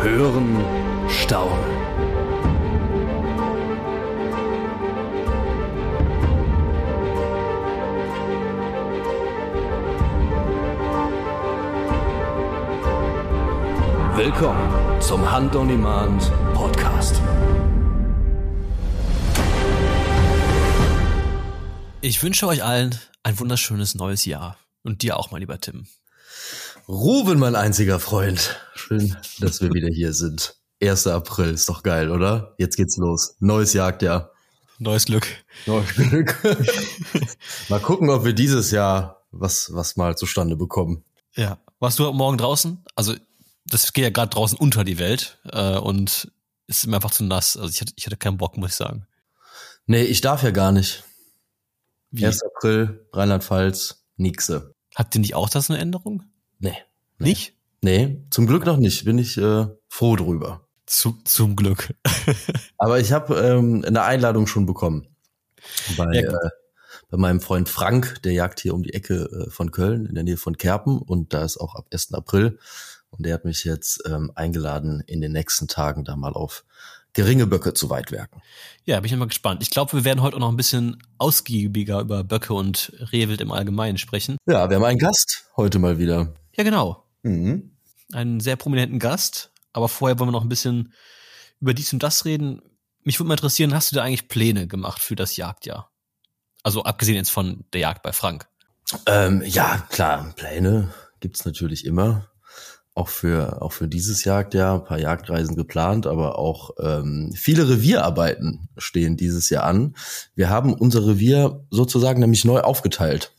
Hören, staunen. Willkommen zum Hand on Demand Podcast. Ich wünsche euch allen ein wunderschönes neues Jahr. Und dir auch, mein lieber Tim. Ruben, mein einziger Freund. Schön, dass wir wieder hier sind. 1. April, ist doch geil, oder? Jetzt geht's los. Neues Jagdjahr. Neues Glück. Neues Glück. mal gucken, ob wir dieses Jahr was, was mal zustande bekommen. Ja. Warst du morgen draußen? Also, das geht ja gerade draußen unter die Welt äh, und ist mir einfach zu nass. Also ich hatte, ich hatte keinen Bock, muss ich sagen. Nee, ich darf ja gar nicht. Wie? 1. April, Rheinland-Pfalz, Nixe. Habt ihr nicht auch das eine Änderung? Nee. nee. Nicht? Nee, zum Glück noch nicht. Bin ich äh, froh drüber. Zu, zum Glück. Aber ich habe ähm, eine Einladung schon bekommen. Bei, ja, äh, bei meinem Freund Frank, der jagt hier um die Ecke äh, von Köln, in der Nähe von Kerpen. Und da ist auch ab 1. April. Und der hat mich jetzt ähm, eingeladen, in den nächsten Tagen da mal auf geringe Böcke zu weitwerken. Ja, bin ich mal gespannt. Ich glaube, wir werden heute auch noch ein bisschen ausgiebiger über Böcke und Rehwild im Allgemeinen sprechen. Ja, wir haben einen Gast heute mal wieder. Ja, genau. Mhm. Einen sehr prominenten Gast. Aber vorher wollen wir noch ein bisschen über dies und das reden. Mich würde mal interessieren, hast du da eigentlich Pläne gemacht für das Jagdjahr? Also abgesehen jetzt von der Jagd bei Frank. Ähm, ja, klar, Pläne gibt's natürlich immer auch für auch für dieses Jagdjahr ein paar Jagdreisen geplant, aber auch ähm, viele Revierarbeiten stehen dieses Jahr an. Wir haben unser Revier sozusagen nämlich neu aufgeteilt.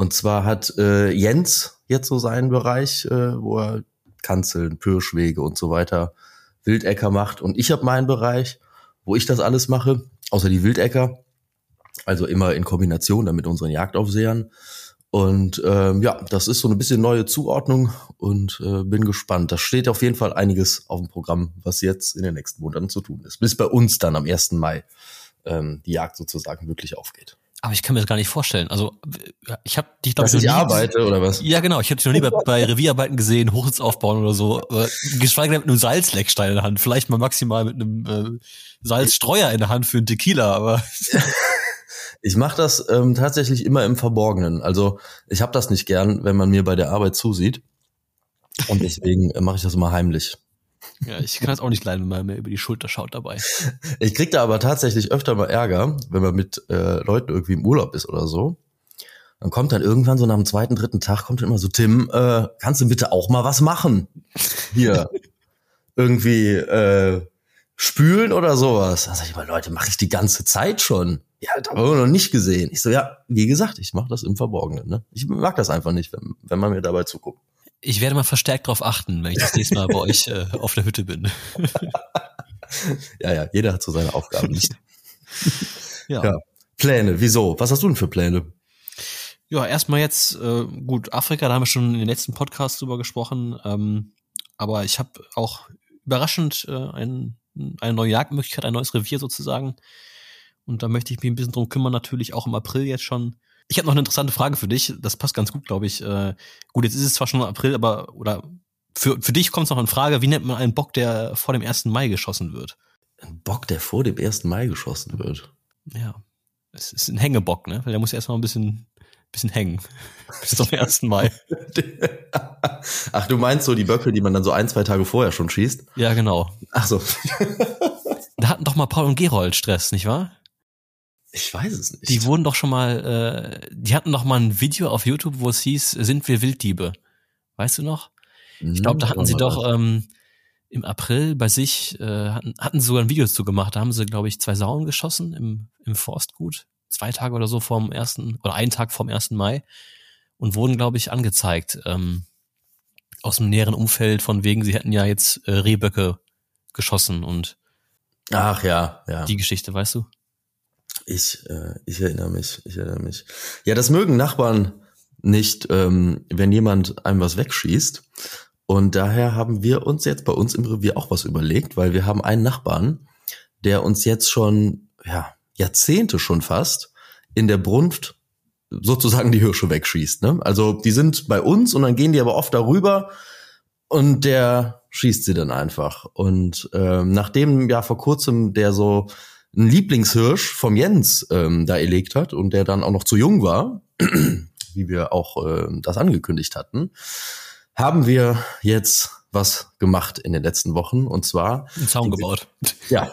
Und zwar hat äh, Jens jetzt so seinen Bereich, äh, wo er Kanzeln, Pirschwege und so weiter, Wildäcker macht. Und ich habe meinen Bereich, wo ich das alles mache, außer die Wildäcker. Also immer in Kombination dann mit unseren Jagdaufsehern. Und ähm, ja, das ist so ein bisschen neue Zuordnung und äh, bin gespannt. Da steht auf jeden Fall einiges auf dem Programm, was jetzt in den nächsten Monaten zu tun ist. Bis bei uns dann am 1. Mai ähm, die Jagd sozusagen wirklich aufgeht. Aber ich kann mir das gar nicht vorstellen. Also ich habe dich glaube ich noch nie arbeite oder was? Ja genau, ich habe dich noch nie bei, bei Revierarbeiten gesehen, Hochsitz aufbauen oder so. geschweige denn mit einem Salzleckstein in der Hand, vielleicht mal maximal mit einem äh, Salzstreuer in der Hand für einen Tequila, aber Ich mache das ähm, tatsächlich immer im Verborgenen. Also ich habe das nicht gern, wenn man mir bei der Arbeit zusieht. Und deswegen mache ich das immer heimlich. Ja, ich kann das auch nicht leiden, wenn man mir über die Schulter schaut dabei. Ich krieg da aber tatsächlich öfter mal Ärger, wenn man mit äh, Leuten irgendwie im Urlaub ist oder so. Dann kommt dann irgendwann so nach dem zweiten, dritten Tag kommt immer so, Tim, äh, kannst du bitte auch mal was machen? Hier. irgendwie äh, spülen oder sowas. Dann sag ich mal, Leute, mache ich die ganze Zeit schon. Ja, das haben wir noch nicht gesehen. Ich so, ja, wie gesagt, ich mache das im Verborgenen. Ne? Ich mag das einfach nicht, wenn, wenn man mir dabei zuguckt. Ich werde mal verstärkt darauf achten, wenn ich das nächste Mal bei euch äh, auf der Hütte bin. ja, ja, jeder hat so seine Aufgaben. ja. ja. Pläne, wieso? Was hast du denn für Pläne? Ja, erstmal jetzt, äh, gut, Afrika, da haben wir schon in den letzten Podcasts drüber gesprochen. Ähm, aber ich habe auch überraschend äh, ein, eine neue Jagdmöglichkeit, ein neues Revier sozusagen und da möchte ich mich ein bisschen drum kümmern, natürlich auch im April jetzt schon. Ich habe noch eine interessante Frage für dich. Das passt ganz gut, glaube ich. Äh, gut, jetzt ist es zwar schon April, aber oder für, für dich kommt es noch in Frage, wie nennt man einen Bock, der vor dem 1. Mai geschossen wird? Ein Bock, der vor dem 1. Mai geschossen wird. Ja. Es ist ein Hängebock, ne? Weil der muss erstmal ein bisschen, bisschen hängen. Bis zum 1. Mai. Ach, du meinst so die Böcke, die man dann so ein, zwei Tage vorher schon schießt? Ja, genau. Ach so. da hatten doch mal Paul und Gerold Stress, nicht wahr? Ich weiß es nicht. Die wurden doch schon mal, äh, die hatten doch mal ein Video auf YouTube, wo es hieß, sind wir Wilddiebe? Weißt du noch? Ich glaube, da hatten sie doch ähm, im April bei sich, äh, hatten, hatten sie sogar ein Video zu gemacht. Da haben sie, glaube ich, zwei Sauen geschossen im, im Forstgut. Zwei Tage oder so vorm ersten, oder einen Tag vorm ersten Mai. Und wurden, glaube ich, angezeigt. Ähm, aus dem näheren Umfeld von wegen, sie hätten ja jetzt äh, Rehböcke geschossen und Ach ja, ja. Die Geschichte, weißt du? Ich, äh, ich erinnere mich, ich erinnere mich. Ja, das mögen Nachbarn nicht, ähm, wenn jemand einem was wegschießt. Und daher haben wir uns jetzt bei uns im Revier auch was überlegt, weil wir haben einen Nachbarn, der uns jetzt schon, ja, Jahrzehnte schon fast in der Brunft sozusagen die Hirsche wegschießt. Ne? Also die sind bei uns und dann gehen die aber oft darüber und der schießt sie dann einfach. Und ähm, nachdem ja vor kurzem der so ein Lieblingshirsch vom Jens ähm, da erlegt hat und der dann auch noch zu jung war, wie wir auch äh, das angekündigt hatten, haben wir jetzt was gemacht in den letzten Wochen und zwar einen Zaun gebaut. Ja.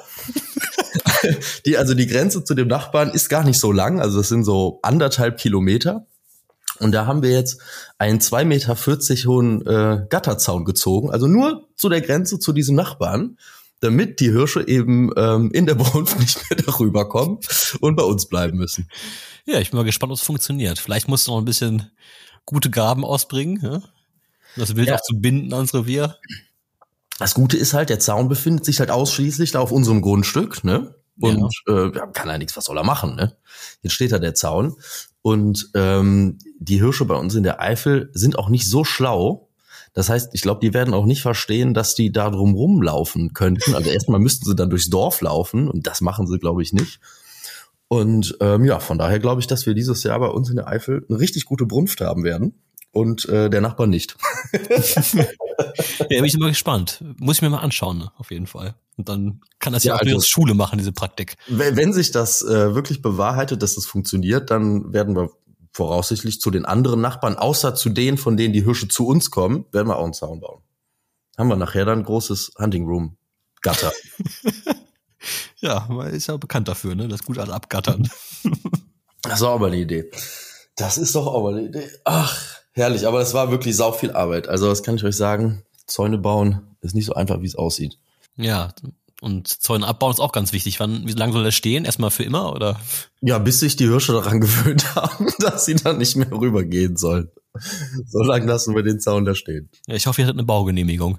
die, also die Grenze zu dem Nachbarn ist gar nicht so lang, also es sind so anderthalb Kilometer. Und da haben wir jetzt einen zwei Meter vierzig hohen äh, Gatterzaun gezogen, also nur zu der Grenze zu diesem Nachbarn, damit die Hirsche eben ähm, in der Brunft nicht mehr darüber kommen und bei uns bleiben müssen. Ja, ich bin mal gespannt, ob es funktioniert. Vielleicht musst du noch ein bisschen gute Gaben ausbringen, ja? das Wild ja. auch zu binden ans Revier. Das Gute ist halt, der Zaun befindet sich halt ausschließlich da auf unserem Grundstück, ne? Und ja. äh, kann ja nichts, was soll er machen, ne? Jetzt steht da der Zaun. Und ähm, die Hirsche bei uns in der Eifel sind auch nicht so schlau. Das heißt, ich glaube, die werden auch nicht verstehen, dass die da drum rumlaufen könnten. Also erstmal müssten sie dann durchs Dorf laufen und das machen sie, glaube ich, nicht. Und ähm, ja, von daher glaube ich, dass wir dieses Jahr bei uns in der Eifel eine richtig gute Brunft haben werden und äh, der Nachbar nicht. ja, bin ich immer gespannt. Muss ich mir mal anschauen, ne? auf jeden Fall. Und dann kann das ja, ja auch also, Schule machen, diese Praktik. Wenn sich das äh, wirklich bewahrheitet, dass das funktioniert, dann werden wir voraussichtlich zu den anderen Nachbarn, außer zu denen, von denen die Hirsche zu uns kommen, werden wir auch einen Zaun bauen. Haben wir nachher dann ein großes Hunting Room Gatter. ja, man ist ja bekannt dafür, ne? Das gut alle abgattern. das ist auch aber eine Idee. Das ist doch auch mal eine Idee. Ach, Herrlich, aber das war wirklich sau viel Arbeit. Also das kann ich euch sagen. Zäune bauen ist nicht so einfach, wie es aussieht. Ja, und Zäune abbauen ist auch ganz wichtig. Wann, wie lange soll das stehen? Erstmal für immer oder? Ja, bis sich die Hirsche daran gewöhnt haben, dass sie dann nicht mehr rübergehen sollen. So lange lassen wir den Zaun da stehen. Ja, ich hoffe, ihr hattet eine Baugenehmigung.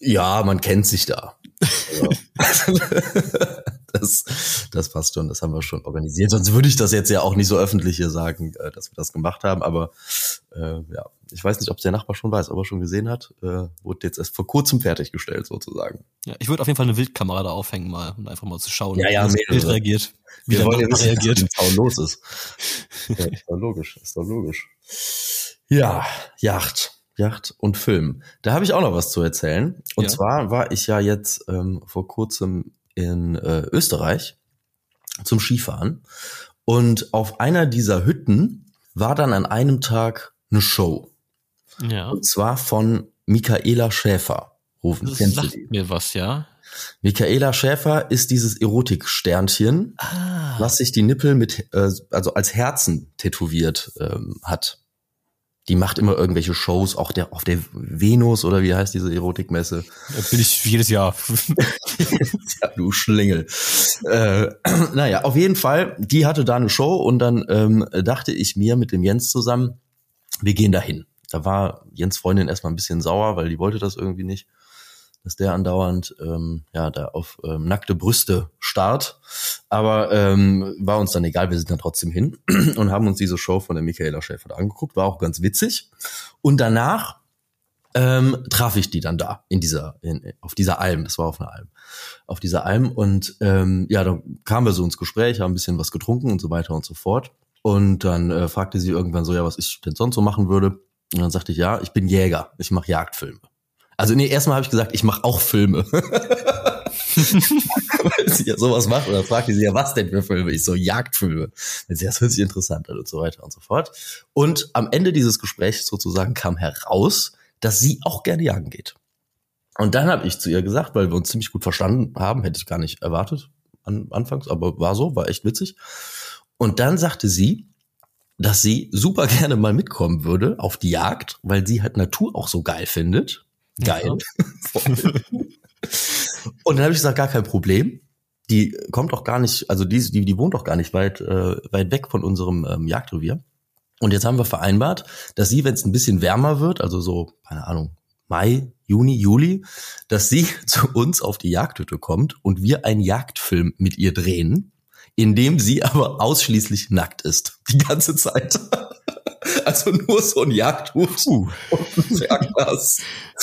Ja, man kennt sich da. das, das passt schon, das haben wir schon organisiert. Sonst würde ich das jetzt ja auch nicht so öffentlich hier sagen, äh, dass wir das gemacht haben. Aber äh, ja, ich weiß nicht, ob der Nachbar schon weiß, ob er schon gesehen hat. Äh, wurde jetzt erst vor kurzem fertiggestellt sozusagen. Ja, ich würde auf jeden Fall eine Wildkamera da aufhängen mal, um einfach mal zu schauen, ja, ja, wie das Bild reagiert. Wie wir der Nachbar reagiert. Was los ist. ja, ist doch logisch, ist doch logisch. Ja, Yacht. Yacht und Film. Da habe ich auch noch was zu erzählen. Und ja. zwar war ich ja jetzt ähm, vor kurzem in äh, Österreich zum Skifahren. Und auf einer dieser Hütten war dann an einem Tag eine Show. Ja. Und zwar von Michaela Schäfer. Rufen. Das Kennst sagt du die? mir was, ja. Michaela Schäfer ist dieses Erotiksternchen, ah. was sich die Nippel mit, äh, also als Herzen tätowiert ähm, hat die macht immer irgendwelche Shows, auch der auf der Venus oder wie heißt diese Erotikmesse? Da bin ich jedes Jahr. ja, du Schlingel. Äh, naja, auf jeden Fall, die hatte da eine Show und dann ähm, dachte ich mir mit dem Jens zusammen, wir gehen dahin. Da war Jens Freundin erstmal ein bisschen sauer, weil die wollte das irgendwie nicht dass der andauernd ähm, ja da auf ähm, nackte Brüste starrt. Aber ähm, war uns dann egal, wir sind dann trotzdem hin und haben uns diese Show von der Michaela Schäfer da angeguckt, war auch ganz witzig. Und danach ähm, traf ich die dann da in dieser in, auf dieser Alm, das war auf einer Alm, auf dieser Alm und ähm, ja, dann kamen wir so ins Gespräch, haben ein bisschen was getrunken und so weiter und so fort. Und dann äh, fragte sie irgendwann so, ja, was ich denn sonst so machen würde. Und dann sagte ich, ja, ich bin Jäger, ich mache Jagdfilme. Also nee, erstmal habe ich gesagt, ich mache auch Filme. Weil sie ja sowas macht. Und dann fragte sie ja, was denn für Filme? Ich so, Jagdfilme. Sie, das hört sich interessant an und so weiter und so fort. Und am Ende dieses Gesprächs sozusagen kam heraus, dass sie auch gerne jagen geht. Und dann habe ich zu ihr gesagt, weil wir uns ziemlich gut verstanden haben, hätte ich gar nicht erwartet an, anfangs, aber war so, war echt witzig. Und dann sagte sie, dass sie super gerne mal mitkommen würde auf die Jagd, weil sie halt Natur auch so geil findet Geil. Und dann habe ich gesagt, gar kein Problem. Die kommt doch gar nicht, also die, die, die wohnt doch gar nicht weit, äh, weit weg von unserem ähm, Jagdrevier. Und jetzt haben wir vereinbart, dass sie, wenn es ein bisschen wärmer wird, also so, keine Ahnung, Mai, Juni, Juli, dass sie zu uns auf die Jagdhütte kommt und wir einen Jagdfilm mit ihr drehen, in dem sie aber ausschließlich nackt ist. Die ganze Zeit. Also nur so ein Jagdhut Uh. und ein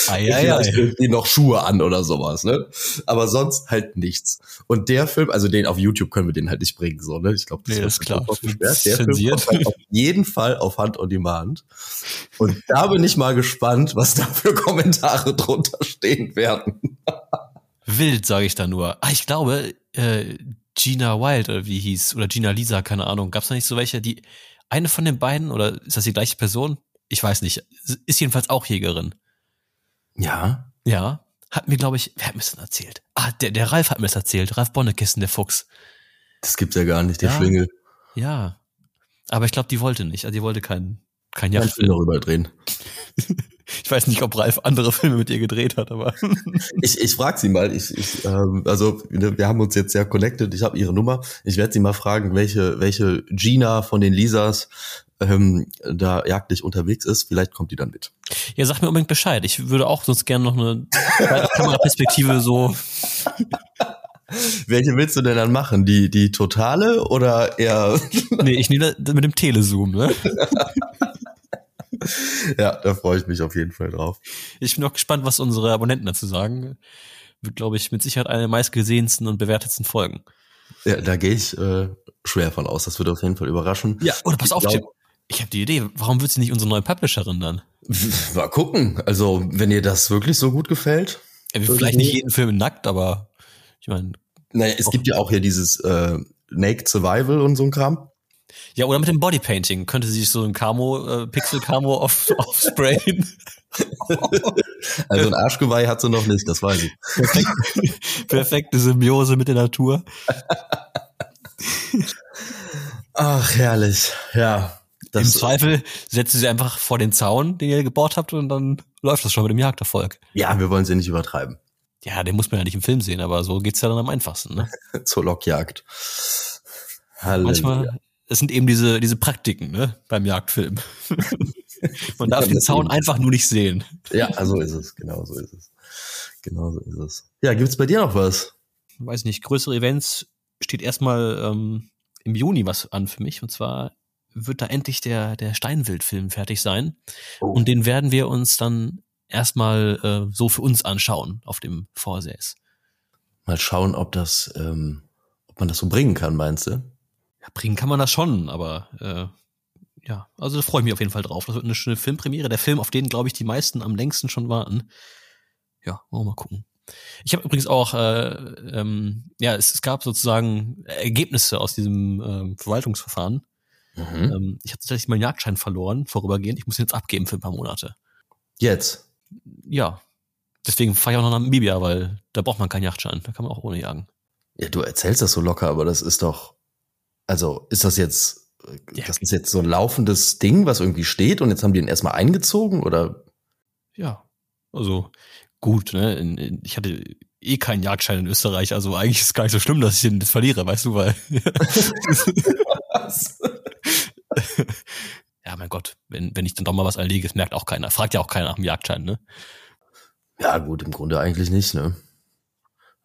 ei. irgendwie noch Schuhe an oder sowas, ne? Aber sonst halt nichts. Und der Film, also den auf YouTube können wir den halt nicht bringen, so, ne? Ich glaube, Nee, wird ist klar. Der Film kommt halt auf jeden Fall auf Hand on Demand. Und da bin ich mal gespannt, was da für Kommentare drunter stehen werden. Wild, sage ich da nur. Ah, ich glaube, äh, Gina Wild, oder wie hieß, oder Gina Lisa, keine Ahnung. Gab es da nicht so welche, die, eine von den beiden, oder ist das die gleiche Person? Ich weiß nicht. Ist jedenfalls auch Jägerin. Ja. Ja. Hat mir, glaube ich, wer hat mir das denn erzählt? Ah, der, der Ralf hat mir das erzählt. Ralf Bonnekissen, der Fuchs. Das gibt's ja gar nicht, der Ja. Schlingel. Ja. Aber ich glaube, die wollte nicht. Also die wollte keinen, kein Kein Film Yachtfilm. darüber drehen. Ich weiß nicht, ob Ralf andere Filme mit ihr gedreht hat, aber. Ich, ich frage sie mal. Ich, ich, ähm, also ne, wir haben uns jetzt sehr connected. Ich habe ihre Nummer. Ich werde sie mal fragen, welche welche Gina von den Lisas ähm, da jagdlich unterwegs ist. Vielleicht kommt die dann mit. Ja, sag mir unbedingt Bescheid. Ich würde auch sonst gerne noch eine Kameraperspektive so. Welche willst du denn dann machen? Die die totale oder eher? Nee, ich nehme das mit dem Telezoom, ne? ja, da freue ich mich auf jeden Fall drauf. Ich bin auch gespannt, was unsere Abonnenten dazu sagen. Wird, glaube ich, mit Sicherheit eine der meistgesehensten und bewertetsten Folgen. Ja, da gehe ich äh, schwer von aus. Das wird auf jeden Fall überraschen. Ja, oder pass auf, Ich Tim. Ich habe die Idee. Warum wird sie nicht unsere neue Publisherin dann? Mal gucken. Also wenn ihr das wirklich so gut gefällt. Ja, vielleicht nicht jeden Film nackt, aber ich meine, Naja, es gibt ja auch hier dieses äh, Naked Survival und so ein Kram. Ja, oder mit dem Bodypainting könnte sie sich so ein Camo, äh, Pixel-Camo auf, aufsprayen. Also ein Arschgeweih hat sie noch nicht, das weiß ich. Perfekt, perfekte Symbiose mit der Natur. Ach, herrlich. Ja. Im Zweifel setzt sie einfach vor den Zaun, den ihr gebaut habt, und dann läuft das schon mit dem Jagderfolg. ja, wir wollen sie nicht übertreiben. Ja, den muss man ja nicht im Film sehen, aber so geht's ja dann am einfachsten. Ne? Zur Lockjagd. Halleluja. Manchmal, es sind eben diese, diese Praktiken ne, beim Jagdfilm. man darf den Zaun einfach nur nicht sehen. Ja, so ist es. Genau so ist es. Genau so ist es. Ja, gibt's bei dir noch was? Weiß nicht, größere Events steht erstmal ähm, im Juni was an für mich. Und zwar wird da endlich der, der Steinwild-Film fertig sein. Oh. Und den werden wir uns dann erstmal äh, so für uns anschauen auf dem Vorsäß. Mal schauen, ob das, ähm, ob man das so bringen kann, meinst du? Ja, bringen kann man das schon, aber äh, ja, also da freue ich mich auf jeden Fall drauf. Das wird eine schöne Filmpremiere. Der Film, auf den, glaube ich, die meisten am längsten schon warten. Ja, wollen wir mal gucken. Ich habe übrigens auch, äh, ähm, ja, es, es gab sozusagen Ergebnisse aus diesem ähm, Verwaltungsverfahren. Mhm. Ähm, ich habe tatsächlich meinen Jagdschein verloren, vorübergehend. Ich muss ihn jetzt abgeben für ein paar Monate. Jetzt. Ja, deswegen fahre ich auch noch nach Namibia, weil da braucht man keinen Jagdschein. Da kann man auch ohne jagen. Ja, du erzählst das so locker, aber das ist doch, also ist das jetzt, äh, Ja. das ist jetzt so ein laufendes Ding, was irgendwie steht und jetzt haben die ihn erstmal eingezogen oder? Ja, also gut, ne? In, in, ich hatte eh keinen Jagdschein in Österreich, also eigentlich ist es gar nicht so schlimm, dass ich den verliere, weißt du, weil. ja, mein Gott, wenn, wenn ich dann doch mal was einlege, das merkt auch keiner. Fragt ja auch keiner nach dem Jagdschein, ne? Ja, gut, im Grunde eigentlich nicht, ne?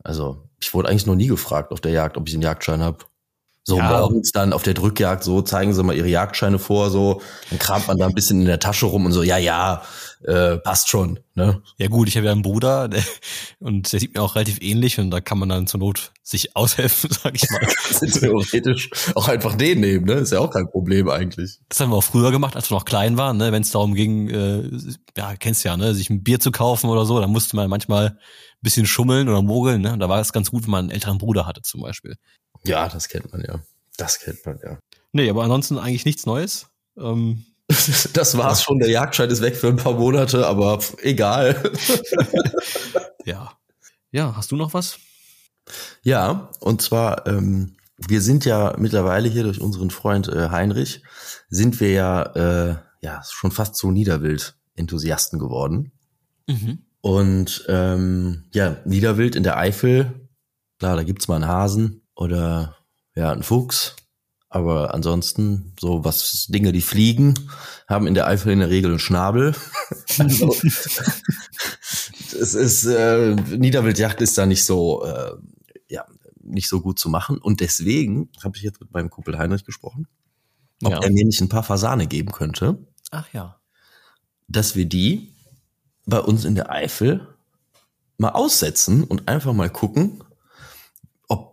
Also, ich wurde eigentlich noch nie gefragt auf der Jagd, ob ich einen Jagdschein habe. So Ja. morgens dann auf der Drückjagd, so zeigen sie mal ihre Jagdscheine vor, so, dann kramt man da ein bisschen in der Tasche rum und so, ja, ja, äh, passt schon, ne? Ja gut, ich habe ja einen Bruder der, und der sieht mir auch relativ ähnlich und da kann man dann zur Not sich aushelfen, sag ich mal. Theoretisch auch einfach den nehmen, ne? Ist ja auch kein Problem eigentlich. Das haben wir auch früher gemacht, als wir noch klein waren, ne? wenn es darum ging, äh, ja, kennst ja, ne, sich ein Bier zu kaufen oder so, dann musste man manchmal ein bisschen schummeln oder mogeln, ne? Und da war es ganz gut, wenn man einen älteren Bruder hatte zum Beispiel. Ja, das kennt man ja. Das kennt man ja. Nee, aber ansonsten eigentlich nichts Neues. Ähm, Das war's schon. Der Jagdschein ist weg für ein paar Monate, aber egal. ja. Ja, hast du noch was? Ja, und zwar, ähm, wir sind ja mittlerweile hier durch unseren Freund äh, Heinrich, sind wir ja, äh, ja schon fast so Niederwild-Enthusiasten geworden. Mhm. Und ähm, ja, Niederwild in der Eifel, klar, da gibt's mal einen Hasen oder ja, einen Fuchs. Aber ansonsten, so was Dinge, die fliegen, haben in der Eifel in der Regel einen Schnabel. also, es ist, äh, Niederwildjagd ist da nicht so, äh, ja, nicht so gut zu machen. Und deswegen habe ich jetzt mit meinem Kumpel Heinrich gesprochen, ob Ja. er mir nicht ein paar Fasane geben könnte. Ach ja. Dass wir die bei uns in der Eifel mal aussetzen und einfach mal gucken,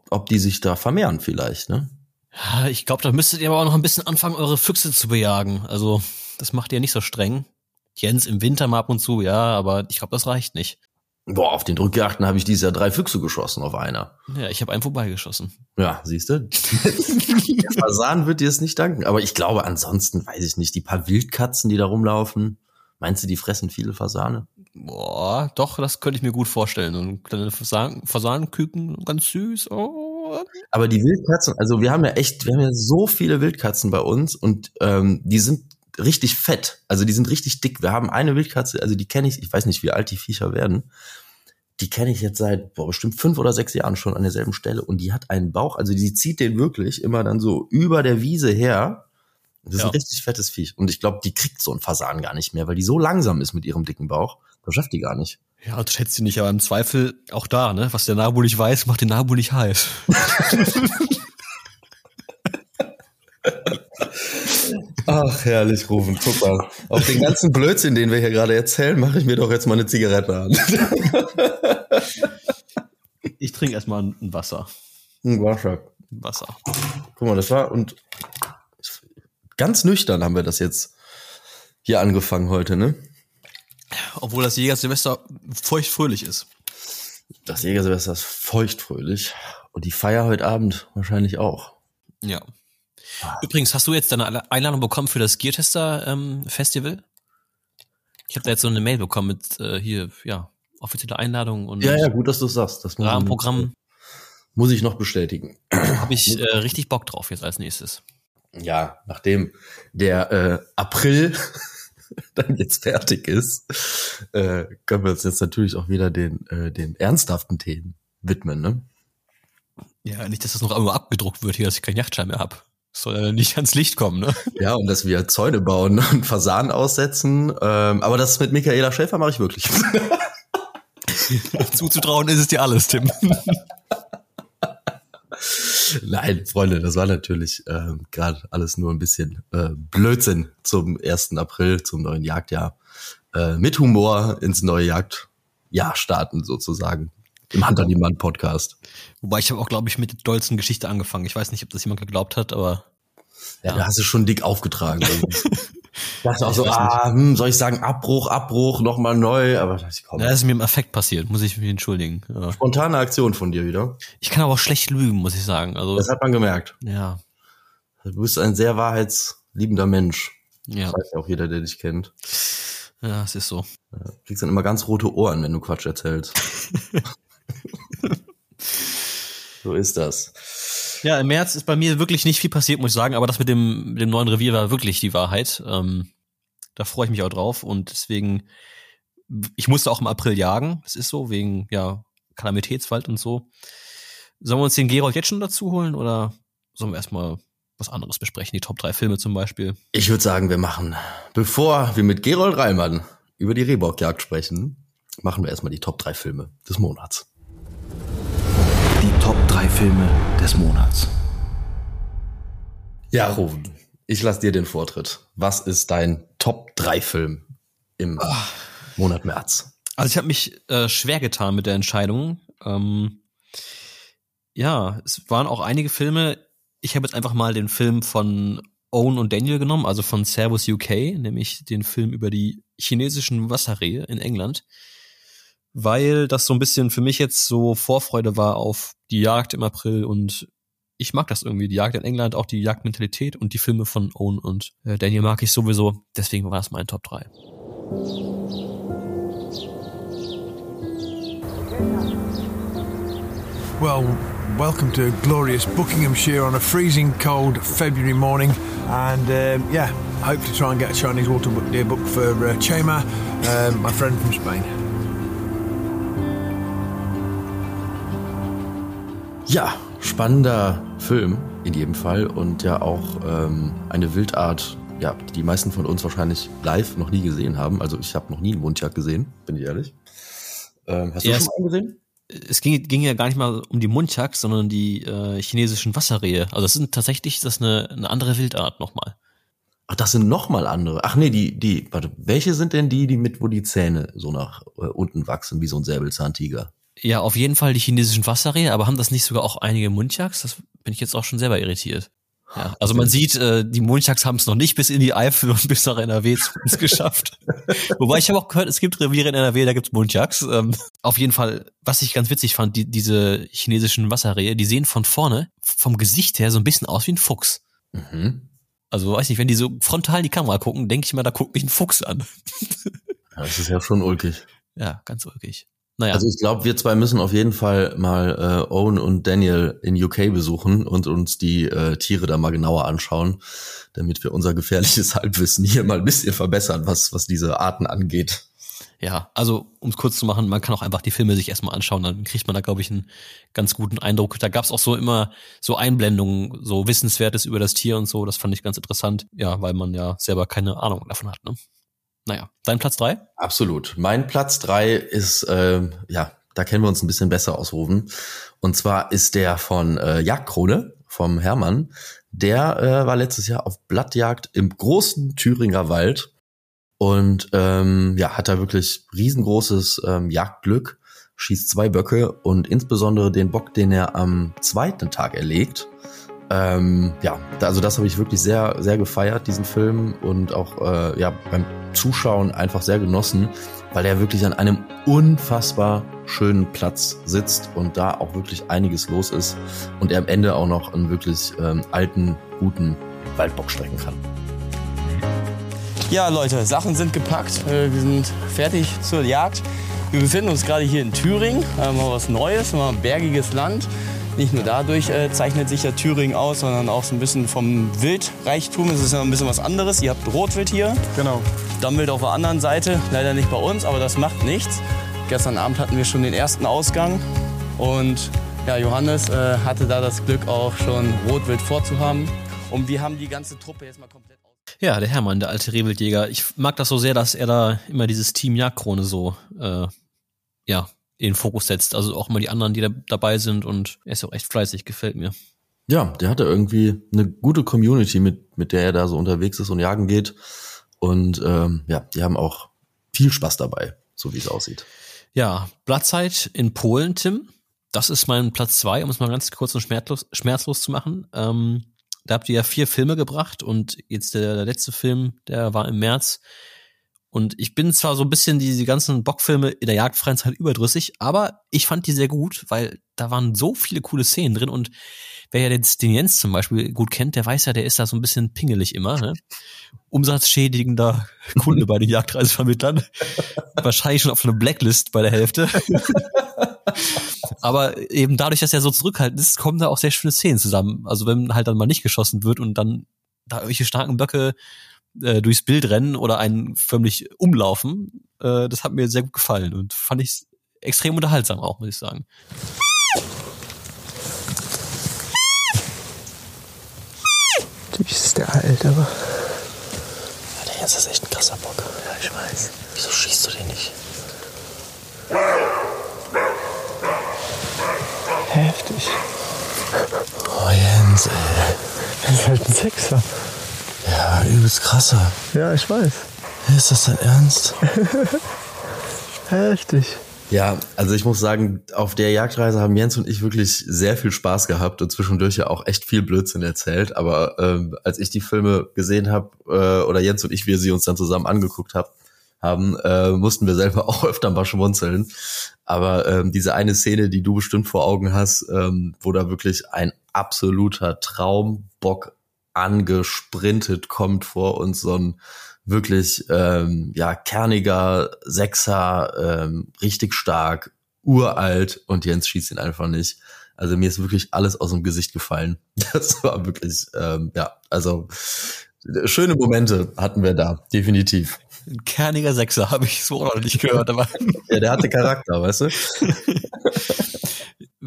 ob, ob die sich da vermehren vielleicht, ne? Ja, ich glaube, da müsstet ihr aber auch noch ein bisschen anfangen, eure Füchse zu bejagen. Also, das macht ihr nicht so streng. Jens im Winter mal ab und zu, ja, aber ich glaube, das reicht nicht. Boah, auf den Drückjagden habe ich dieses Jahr drei Füchse geschossen auf einer. Ja, ich habe einen vorbeigeschossen. Ja, siehst du? Der Fasan wird dir es nicht danken. Aber ich glaube, ansonsten weiß ich nicht. Die paar Wildkatzen, die da rumlaufen, meinst du, die fressen viele Fasane? Boah, doch, das könnte ich mir gut vorstellen. Und kleine Fasan Fasanenküken, ganz süß. Oh. Aber die Wildkatzen, also wir haben ja echt, wir haben ja so viele Wildkatzen bei uns und ähm, die sind richtig fett. Also die sind richtig dick. Wir haben eine Wildkatze, also die kenne ich, ich weiß nicht, wie alt die Viecher werden. Die kenne ich jetzt seit boah, bestimmt fünf oder sechs Jahren schon an derselben Stelle und die hat einen Bauch, also die zieht den wirklich immer dann so über der Wiese her. Das ist Ja. ein richtig fettes Viech. Und ich glaube, die kriegt so ein Fasan gar nicht mehr, weil die so langsam ist mit ihrem dicken Bauch. Das schafft die gar nicht. Ja, das schätzt sie nicht, aber im Zweifel auch da, ne? Was der Nabu nicht weiß, macht den Nabu nicht heiß. Ach, herrlich, Rufen. Guck mal. Auf den ganzen Blödsinn, den wir hier gerade erzählen, mache ich mir doch jetzt mal eine Zigarette an. Ich trinke erstmal ein ein Wasser. Ein Wasser. Ein Wasser. Guck mal, das war und ganz nüchtern haben wir das jetzt hier angefangen heute, ne? Obwohl das Jäger-Silvester feuchtfröhlich ist. Das Jägersilvester ist feuchtfröhlich und die Feier heute Abend wahrscheinlich auch. Ja. Übrigens, hast du jetzt deine Einladung bekommen für das Geartester ähm, Festival? Ich habe da jetzt so eine Mail bekommen mit äh, hier, ja, offizielle Einladung und Ja, ja, gut, dass du es sagst. Das muss, Rahmenprogramm. muss ich noch bestätigen. Habe ich äh, richtig Bock drauf jetzt als nächstes. Ja, nachdem der äh, April dann jetzt fertig ist, äh, können wir uns jetzt natürlich auch wieder den, äh, den ernsthaften Themen widmen, ne? Ja, nicht, dass das noch irgendwo abgedruckt wird hier, dass ich keinen Yachtschein mehr hab. Soll ja nicht ans Licht kommen, ne? Ja, und dass wir Zäune bauen und Fasanen aussetzen. Ähm, aber das mit Michaela Schäfer mache ich wirklich. Zuzutrauen ist es dir alles, Tim. Nein, Freunde, das war natürlich ähm, gerade alles nur ein bisschen äh, Blödsinn zum 1. April, zum neuen Jagdjahr. Äh, mit Humor ins neue Jagdjahr starten sozusagen. Im Hand an die Mann Podcast. Wobei ich habe auch, glaube ich, mit der dollsten Geschichte angefangen. Ich weiß nicht, ob das jemand geglaubt hat, aber Ja, da hast du schon dick aufgetragen. ich dachte auch so, ah, hm, soll ich sagen Abbruch, Abbruch, nochmal neu, aber das komm. da ist mir im Affekt passiert, muss ich mich entschuldigen. Ja. Spontane Aktion von dir wieder. Ich kann aber auch schlecht lügen, muss ich sagen. Also Das hat man gemerkt. ja, Du bist ein sehr wahrheitsliebender Mensch. ja, Weiß ja auch jeder, der dich kennt. ja, es ist so. Du kriegst dann immer ganz rote Ohren, wenn du Quatsch erzählst. so ist das. Ja, im März ist bei mir wirklich nicht viel passiert, muss ich sagen, aber das mit dem, mit dem neuen Revier war wirklich die Wahrheit. Ähm, da freue ich mich auch drauf und deswegen, ich musste auch im April jagen. Das ist so, wegen, ja, Kalamitätswald und so. Sollen wir uns den Gerold jetzt schon dazu holen oder sollen wir erstmal was anderes besprechen? Die Top 3 Filme zum Beispiel. Ich würde sagen, wir machen, bevor wir mit Gerold Reimann über die Rehbockjagd sprechen, machen wir erstmal die Top 3 Filme des Monats. Die Top 3 Filme des Monats. Ja, Ruben, ich lasse dir den Vortritt. Was ist dein Top 3 Film im Monat März? Also ich habe mich äh, schwer getan mit der Entscheidung. Ähm, ja, es waren auch einige Filme. Ich habe jetzt einfach mal den Film von Owen und Daniel genommen, also von Servus UK, nämlich den Film über die chinesischen Wasserrehe in England, weil das so ein bisschen für mich jetzt so Vorfreude war auf die Jagd im April und ich mag das irgendwie, die Jagd in England, auch die Jagdmentalität und die Filme von Owen und äh, Daniel mag ich sowieso, deswegen war das mein Top 3. Well, welcome to glorious Buckinghamshire on a freezing cold February morning, and um, yeah, I hope to try and get a Chinese water book deer book for uh, Chema, um, my friend from Spain. Ja, spannender Film in jedem Fall und ja auch ähm, eine Wildart, ja, die die meisten von uns wahrscheinlich live noch nie gesehen haben. Also ich habe noch nie einen Mundjagd gesehen, bin ich ehrlich. Ähm, hast Ja, du es- schon mal gesehen? es ging, ging ja gar nicht mal um die Mundjagd, sondern die äh, chinesischen Wasserrehe. Also das sind tatsächlich das ist eine, eine andere Wildart nochmal. Ach, das sind noch mal andere. Ach nee, die, die, warte, welche sind denn die, die mit, wo die Zähne so nach äh, unten wachsen, wie so ein Säbelzahntiger? Ja, auf jeden Fall die chinesischen Wasserrehe, aber haben das nicht sogar auch einige Mundjaks? Das bin ich jetzt auch schon selber irritiert. Ja, also man sieht, äh, die Mundjaks haben es noch nicht bis in die Eifel und bis nach NRW geschafft. Wobei ich habe auch gehört, es gibt Reviere in NRW, da gibt's Mundjaks. Ähm, auf jeden Fall, was ich ganz witzig fand, die, diese chinesischen Wasserrehe, die sehen von vorne vom Gesicht her so ein bisschen aus wie ein Fuchs. Mhm. Also weiß nicht, wenn die so frontal in die Kamera gucken, denke ich mal, da guckt mich ein Fuchs an. Ja, das ist ja schon ulkig. Ja, ganz ulkig. Naja. Also ich glaube, wir zwei müssen auf jeden Fall mal äh, Owen und Daniel in UK besuchen und uns die äh, Tiere da mal genauer anschauen, damit wir unser gefährliches Halbwissen hier mal ein bisschen verbessern, was, was diese Arten angeht. Ja, also um es kurz zu machen, man kann auch einfach die Filme sich erstmal anschauen, dann kriegt man da, glaube ich, einen ganz guten Eindruck. Da gab es auch so immer so Einblendungen, so Wissenswertes über das Tier und so. Das fand ich ganz interessant, ja, weil man ja selber keine Ahnung davon hat. Ne? Naja, dein Platz drei? Absolut. Mein Platz drei ist, äh, ja, da kennen wir uns ein bisschen besser ausrufen. Und zwar ist der von äh, Jagdkrone, vom Hermann. Der äh, war letztes Jahr auf Blattjagd im großen Thüringer Wald und ähm, ja, hat da wirklich riesengroßes ähm, Jagdglück, schießt zwei Böcke und insbesondere den Bock, den er am zweiten Tag erlegt. Ähm, ja, also das habe ich wirklich sehr, sehr gefeiert, diesen Film und auch äh, ja beim Zuschauen einfach sehr genossen, weil er wirklich an einem unfassbar schönen Platz sitzt und da auch wirklich einiges los ist und er am Ende auch noch einen wirklich ähm, alten, guten Waldbock strecken kann. Ja, Leute, Sachen sind gepackt. Äh, Wir sind fertig zur Jagd. Wir befinden uns gerade hier in Thüringen. Mal was Neues, mal bergiges Land. Nicht nur dadurch äh, zeichnet sich ja Thüringen aus, sondern auch so ein bisschen vom Wildreichtum. Es ist ja ein bisschen was anderes. Ihr habt Rotwild hier. Genau. Dammwild auf der anderen Seite. Leider nicht bei uns, aber das macht nichts. Gestern Abend hatten wir schon den ersten Ausgang. Und ja, Johannes äh, hatte da das Glück, auch schon Rotwild vorzuhaben. Und wir haben die ganze Truppe jetzt mal komplett aus. Ja, der Hermann, der alte Rehwildjäger. Ich mag das so sehr, dass er da immer dieses Team Jagdkrone so, äh, ja, in den Fokus setzt. Also auch immer die anderen, die da dabei sind und er ist auch echt fleißig, gefällt mir. Ja, der hatte irgendwie eine gute Community, mit, mit der er da so unterwegs ist und jagen geht. Und ähm, ja, die haben auch viel Spaß dabei, so wie es aussieht. Ja, Blattzeit in Polen, Tim. Das ist mein Platz zwei, um es mal ganz kurz und schmerzlos, schmerzlos zu machen. Ähm, da habt ihr ja vier Filme gebracht und jetzt der, der letzte Film, der war im März. Und ich bin zwar so ein bisschen diese ganzen Bockfilme in der jagdfreien Zeit überdrüssig, aber ich fand die sehr gut, weil da waren so viele coole Szenen drin und wer ja den, den Jens zum Beispiel gut kennt, der weiß ja, der ist da so ein bisschen pingelig immer. Ne? Umsatzschädigender Kunde bei den Jagdreisevermittlern. Wahrscheinlich schon auf einer Blacklist bei der Hälfte. Aber eben dadurch, dass er so zurückhaltend ist, kommen da auch sehr schöne Szenen zusammen. Also wenn halt dann mal nicht geschossen wird und dann da irgendwelche starken Böcke äh, durchs Bild rennen oder einen förmlich umlaufen, äh, das hat mir sehr gut gefallen und fand ich extrem unterhaltsam auch, muss ich sagen. Du bist der Alte, aber. Der Jens ist echt ein krasser Bock. Ja, ich weiß. Wieso schießt du den nicht? Heftig. Oh, Jens, ey. Das ist halt ein Sechser. Ja, übelst krasser. Ja, ich weiß. Ist das dein Ernst? Heftig. Ja, also ich muss sagen, auf der Jagdreise haben Jens und ich wirklich sehr viel Spaß gehabt und zwischendurch ja auch echt viel Blödsinn erzählt. Aber ähm, als ich die Filme gesehen habe, äh, oder Jens und ich, wir sie uns dann zusammen angeguckt hab, haben, äh, mussten wir selber auch öfter mal schmunzeln. Aber ähm, diese eine Szene, die du bestimmt vor Augen hast, ähm, wo da wirklich ein absoluter Traumbock angesprintet kommt vor uns, so ein wirklich ähm, ja kerniger Sechser, ähm, richtig stark, uralt und Jens schießt ihn einfach nicht. Also mir ist wirklich alles aus dem Gesicht gefallen. Das war wirklich ähm, ja also schöne Momente hatten wir da definitiv. Ein kerniger Sechser habe ich so noch nicht gehört, aber Ja, der hatte Charakter, weißt du?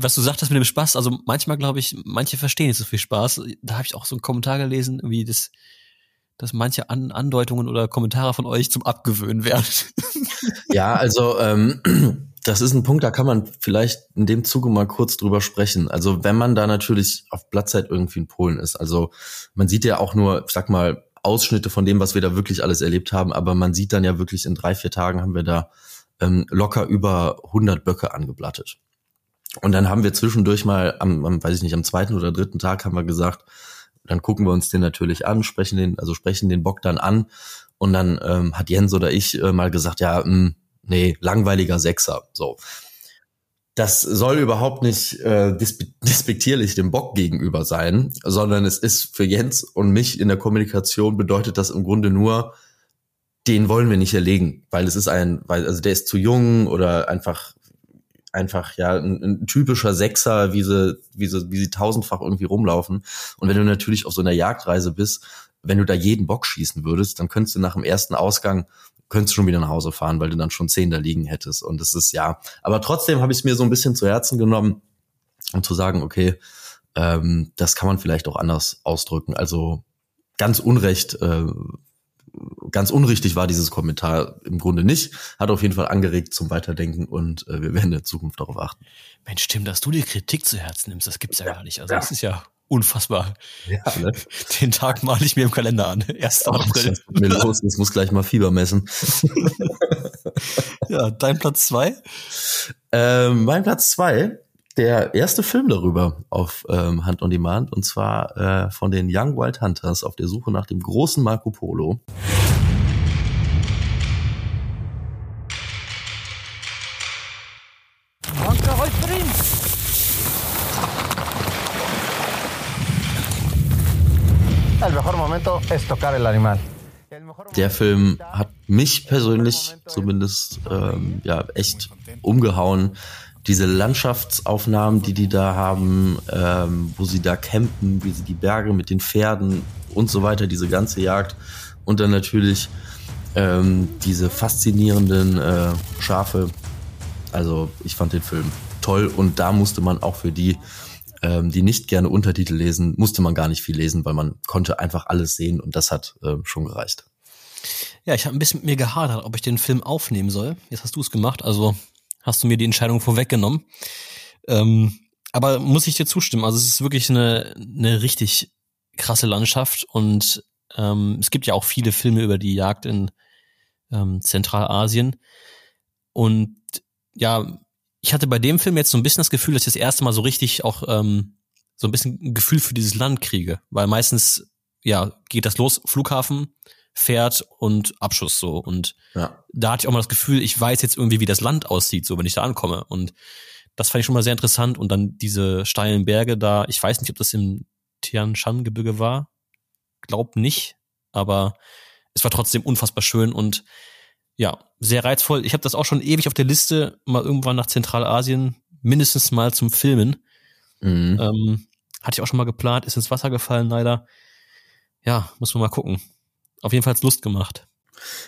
was du sagtest mit dem Spaß, also manchmal glaube ich, manche verstehen nicht so viel Spaß. Da habe ich auch so einen Kommentar gelesen, wie das, dass manche An Andeutungen oder Kommentare von euch zum Abgewöhnen werden. Ja, also ähm, das ist ein Punkt, da kann man vielleicht in dem Zuge mal kurz drüber sprechen. Also wenn man da natürlich auf Blattzeit irgendwie in Polen ist, also man sieht ja auch nur, ich sag mal, Ausschnitte von dem, was wir da wirklich alles erlebt haben, aber man sieht dann ja wirklich in drei, vier Tagen haben wir da ähm, locker über 100 Böcke angeblattet. Und dann haben wir zwischendurch mal am, am, weiß ich nicht, am zweiten oder dritten Tag haben wir gesagt, dann gucken wir uns den natürlich an, sprechen den, also sprechen den Bock dann an. Und dann ähm, hat Jens oder ich äh, mal gesagt, ja, mh, hm, nee, langweiliger Sechser. So. Das soll überhaupt nicht äh, despektierlich dem Bock gegenüber sein, sondern es ist für Jens und mich in der Kommunikation bedeutet das im Grunde nur, den wollen wir nicht erlegen, weil es ist ein, weil also der ist zu jung oder einfach einfach ja ein, ein typischer Sechser, wie sie, wie sie, wie sie tausendfach irgendwie rumlaufen. Und wenn du natürlich auf so einer Jagdreise bist, wenn du da jeden Bock schießen würdest, dann könntest du nach dem ersten Ausgang könntest du schon wieder nach Hause fahren, weil du dann schon zehn da liegen hättest. Und das ist ja, aber trotzdem habe ich es mir so ein bisschen zu Herzen genommen, um zu sagen, okay, ähm, das kann man vielleicht auch anders ausdrücken. Also ganz unrecht äh, ganz unrichtig war dieses Kommentar im Grunde nicht. Hat auf jeden Fall angeregt zum Weiterdenken und äh, wir werden in Zukunft darauf achten. Mensch, Tim, dass du die Kritik zu Herzen nimmst, das gibt's ja, ja. gar nicht. Also ja. das ist ja unfassbar. Ja, ne? Den Tag male ich mir im Kalender an. 1. Oh, April. Mir los, ich muss gleich mal Fieber messen. ja, dein Platz zwei? Ähm, mein Platz zwei der erste Film darüber auf ähm, Hand on Demand und zwar äh, von den Young Wild Hunters auf der Suche nach dem großen Marco Polo. Animal. Der Film hat mich persönlich zumindest ähm, ja echt umgehauen diese Landschaftsaufnahmen, die die da haben, ähm, wo sie da campen, wie sie die Berge mit den Pferden und so weiter, diese ganze Jagd und dann natürlich ähm, diese faszinierenden äh, Schafe. Also ich fand den Film toll und da musste man auch für die, ähm, die nicht gerne Untertitel lesen, musste man gar nicht viel lesen, weil man konnte einfach alles sehen und das hat äh, schon gereicht. Ja, ich habe ein bisschen mit mir gehadert, ob ich den Film aufnehmen soll. Jetzt hast du es gemacht, also hast du mir die Entscheidung vorweggenommen. Ähm, aber muss ich dir zustimmen, also es ist wirklich eine, eine richtig krasse Landschaft und ähm, es gibt ja auch viele Filme über die Jagd in ähm, Zentralasien. Und ja, ich hatte bei dem Film jetzt so ein bisschen das Gefühl, dass ich das erste Mal so richtig auch ähm, so ein bisschen ein Gefühl für dieses Land kriege. Weil meistens, ja, geht das los, Flughafen, Pferd und Abschuss so. Und ja. da hatte ich auch mal das Gefühl, ich weiß jetzt irgendwie, wie das Land aussieht, so wenn ich da ankomme. Und das fand ich schon mal sehr interessant. Und dann diese steilen Berge da, ich weiß nicht, ob das im Tian Shan Gebirge war. Glaub nicht, aber es war trotzdem unfassbar schön und ja, sehr reizvoll. Ich habe das auch schon ewig auf der Liste, mal irgendwann nach Zentralasien, mindestens mal zum Filmen. Mhm. Ähm, hatte ich auch schon mal geplant, ist ins Wasser gefallen leider. Ja, muss man mal gucken auf jeden Fall Lust gemacht.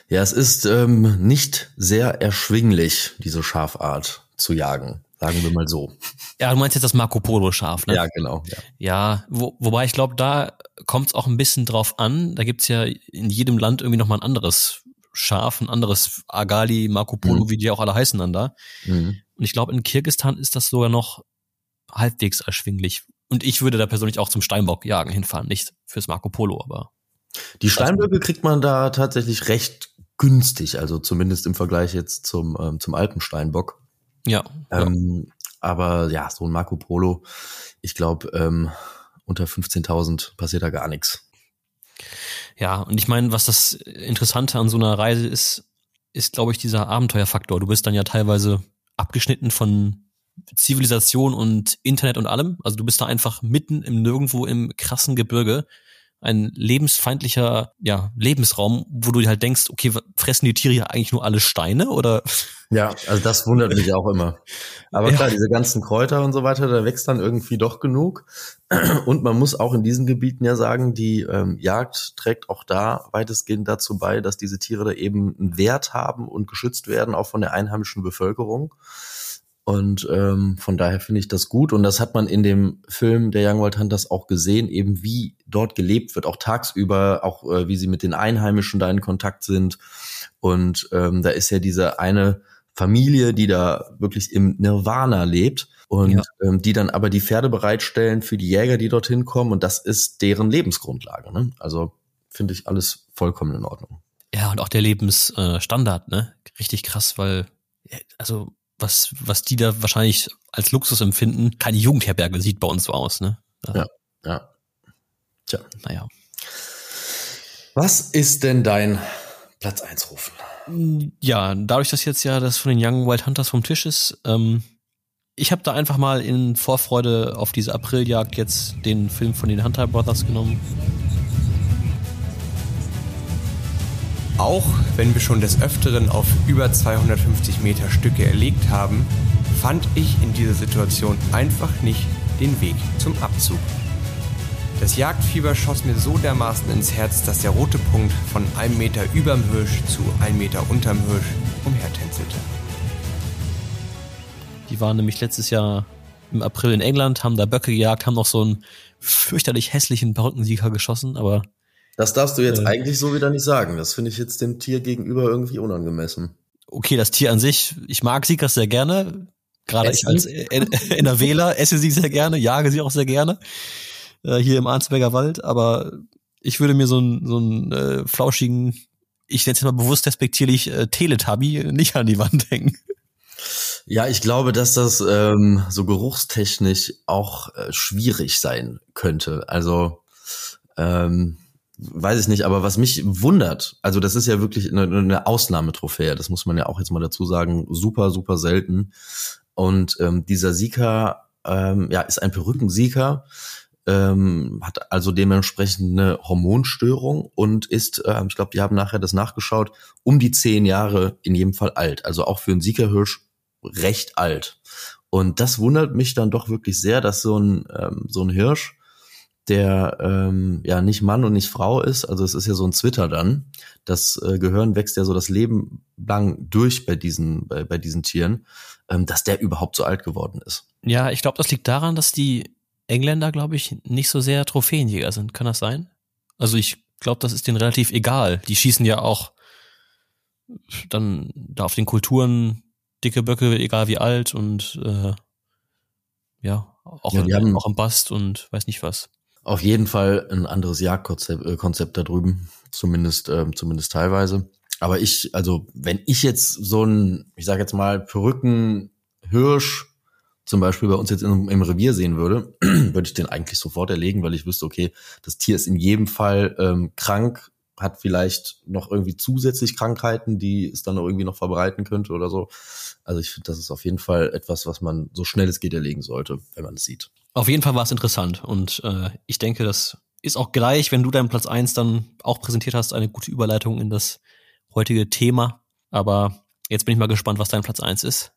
Ja, es ist ähm, nicht sehr erschwinglich, diese Schafart zu jagen. Sagen wir mal so. Ja, du meinst jetzt das Marco Polo Schaf, ne? Ja, genau. Ja, ja wo, wobei ich glaube, da kommt es auch ein bisschen drauf an. Da gibt's ja in jedem Land irgendwie nochmal ein anderes Schaf, ein anderes Agali, Marco Polo, mhm. wie die auch alle heißen dann da. Mhm. Und ich glaube, in Kirgistan ist das sogar noch halbwegs erschwinglich. Und ich würde da persönlich auch zum Steinbock jagen hinfahren, nicht fürs Marco Polo, aber die Steinböcke kriegt man da tatsächlich recht günstig, also zumindest im Vergleich jetzt zum, ähm, zum Alpensteinbock. Ja. Ähm, ja. Aber ja, so ein Marco Polo, ich glaube, ähm, unter 15.000 passiert da gar nichts. Ja, und ich meine, was das Interessante an so einer Reise ist, ist, glaube ich, dieser Abenteuerfaktor. Du bist dann ja teilweise abgeschnitten von Zivilisation und Internet und allem. Also du bist da einfach mitten im Nirgendwo im krassen Gebirge ein lebensfeindlicher ja, Lebensraum, wo du halt denkst, okay, fressen die Tiere ja eigentlich nur alle Steine oder? Ja, also das wundert mich auch immer. Aber ja. klar, diese ganzen Kräuter und so weiter, da wächst dann irgendwie doch genug. Und man muss auch in diesen Gebieten ja sagen, die ähm, Jagd trägt auch da weitestgehend dazu bei, dass diese Tiere da eben einen Wert haben und geschützt werden, auch von der einheimischen Bevölkerung. Und ähm, von daher finde ich das gut. Und das hat man in dem Film der Young Wild Hunters auch gesehen, eben wie dort gelebt wird, auch tagsüber, auch äh, wie sie mit den Einheimischen da in Kontakt sind. Und ähm, da ist ja diese eine Familie, die da wirklich im Nirvana lebt und ja. ähm, die dann aber die Pferde bereitstellen für die Jäger, die dorthin kommen. Und das ist deren Lebensgrundlage. Ne? Also finde ich alles vollkommen in Ordnung. Ja, und auch der Lebensstandard, ne? Richtig krass, weil, also, was, was die da wahrscheinlich als Luxus empfinden, keine Jugendherberge sieht bei uns so aus, ne? Ja, ja. Tja. Naja. Was ist denn dein Platz 1 rufen? Ja, dadurch, dass jetzt ja das von den Young Wild Hunters vom Tisch ist, ähm, ich habe da einfach mal in Vorfreude auf diese Apriljagd jetzt den Film von den Hunter Brothers genommen. Auch wenn wir schon des Öfteren auf über 250 Meter Stücke erlegt haben, fand ich in dieser Situation einfach nicht den Weg zum Abzug. Das Jagdfieber schoss mir so dermaßen ins Herz, dass der rote Punkt von einem Meter überm Hirsch zu einem Meter unterm Hirsch umhertänzelte. Die waren nämlich letztes Jahr im April in England, haben da Böcke gejagt, haben noch so einen fürchterlich hässlichen Perückensieger geschossen, aber Das darfst du jetzt Äh. eigentlich so wieder nicht sagen. Das finde ich jetzt dem Tier gegenüber irgendwie unangemessen. okay, das Tier an sich, ich mag Siegers sehr gerne. Gerade ich als Essen? NRWler esse sie sehr gerne, jage sie auch sehr gerne. Äh, hier im Arnsberger Wald, aber ich würde mir so einen, so einen äh, flauschigen, ich nenne es mal bewusst respektierlich, äh, Teletubby nicht an die Wand hängen. Ja, ich glaube, dass das ähm, so geruchstechnisch auch äh, schwierig sein könnte. Also ähm, weiß ich nicht, aber was mich wundert, also das ist ja wirklich eine, eine Ausnahmetrophäe, das muss man ja auch jetzt mal dazu sagen, super, super selten. Und ähm, dieser Sika ähm, ja, ist ein Perückensieker, ähm, hat also dementsprechend eine Hormonstörung und ist, ähm, ich glaube, die haben nachher das nachgeschaut, um die zehn Jahre in jedem Fall alt. Also auch für einen Siegerhirsch recht alt. Und das wundert mich dann doch wirklich sehr, dass so ein, ähm, so ein Hirsch, der ähm, ja nicht Mann und nicht Frau ist, also es ist ja so ein Zwitter dann. Das äh, Gehirn wächst ja so das Leben lang durch bei diesen, bei, bei diesen Tieren, ähm, dass der überhaupt so alt geworden ist. Ja, ich glaube, das liegt daran, dass die Engländer, glaube ich, nicht so sehr Trophäenjäger sind. Kann das sein? Also ich glaube, das ist denen relativ egal. Die schießen ja auch dann da auf den Kulturen dicke Böcke, egal wie alt und äh, ja, auch, Ja, die haben- auch am Bast und weiß nicht was. Auf jeden Fall ein anderes Jagdkonzept äh, da drüben, zumindest ähm, zumindest teilweise. Aber ich, also wenn ich jetzt so ein, ich sage jetzt mal Perücken Hirsch zum Beispiel bei uns jetzt im, im Revier sehen würde, würde ich den eigentlich sofort erlegen, weil ich wüsste, okay, das Tier ist in jedem Fall ähm, krank, hat vielleicht noch irgendwie zusätzlich Krankheiten, die es dann irgendwie noch verbreiten könnte oder so. Also ich finde, das ist auf jeden Fall etwas, was man so schnell es geht erlegen sollte, wenn man es sieht. Auf jeden Fall war es interessant und äh, ich denke, das ist auch gleich, wenn du deinen Platz eins dann auch präsentiert hast, eine gute Überleitung in das heutige Thema. Aber jetzt bin ich mal gespannt, was dein Platz eins ist.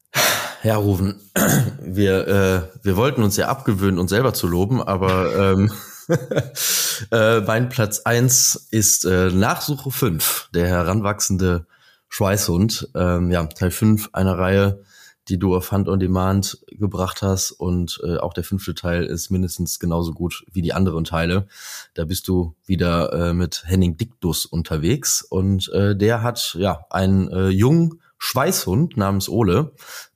Ja, Rufen, wir, äh, wir wollten uns ja abgewöhnen, uns selber zu loben, aber ähm, äh, mein Platz eins ist äh, Nachsuche 5, der heranwachsende Schweißhund. Ähm, ja, Teil 5 einer Reihe, die du auf Hand on Demand gebracht hast und äh, auch der fünfte Teil ist mindestens genauso gut wie die anderen Teile. Da bist du wieder äh, mit Henning Dictus unterwegs und äh, der hat ja einen äh, jungen Schweißhund namens Ole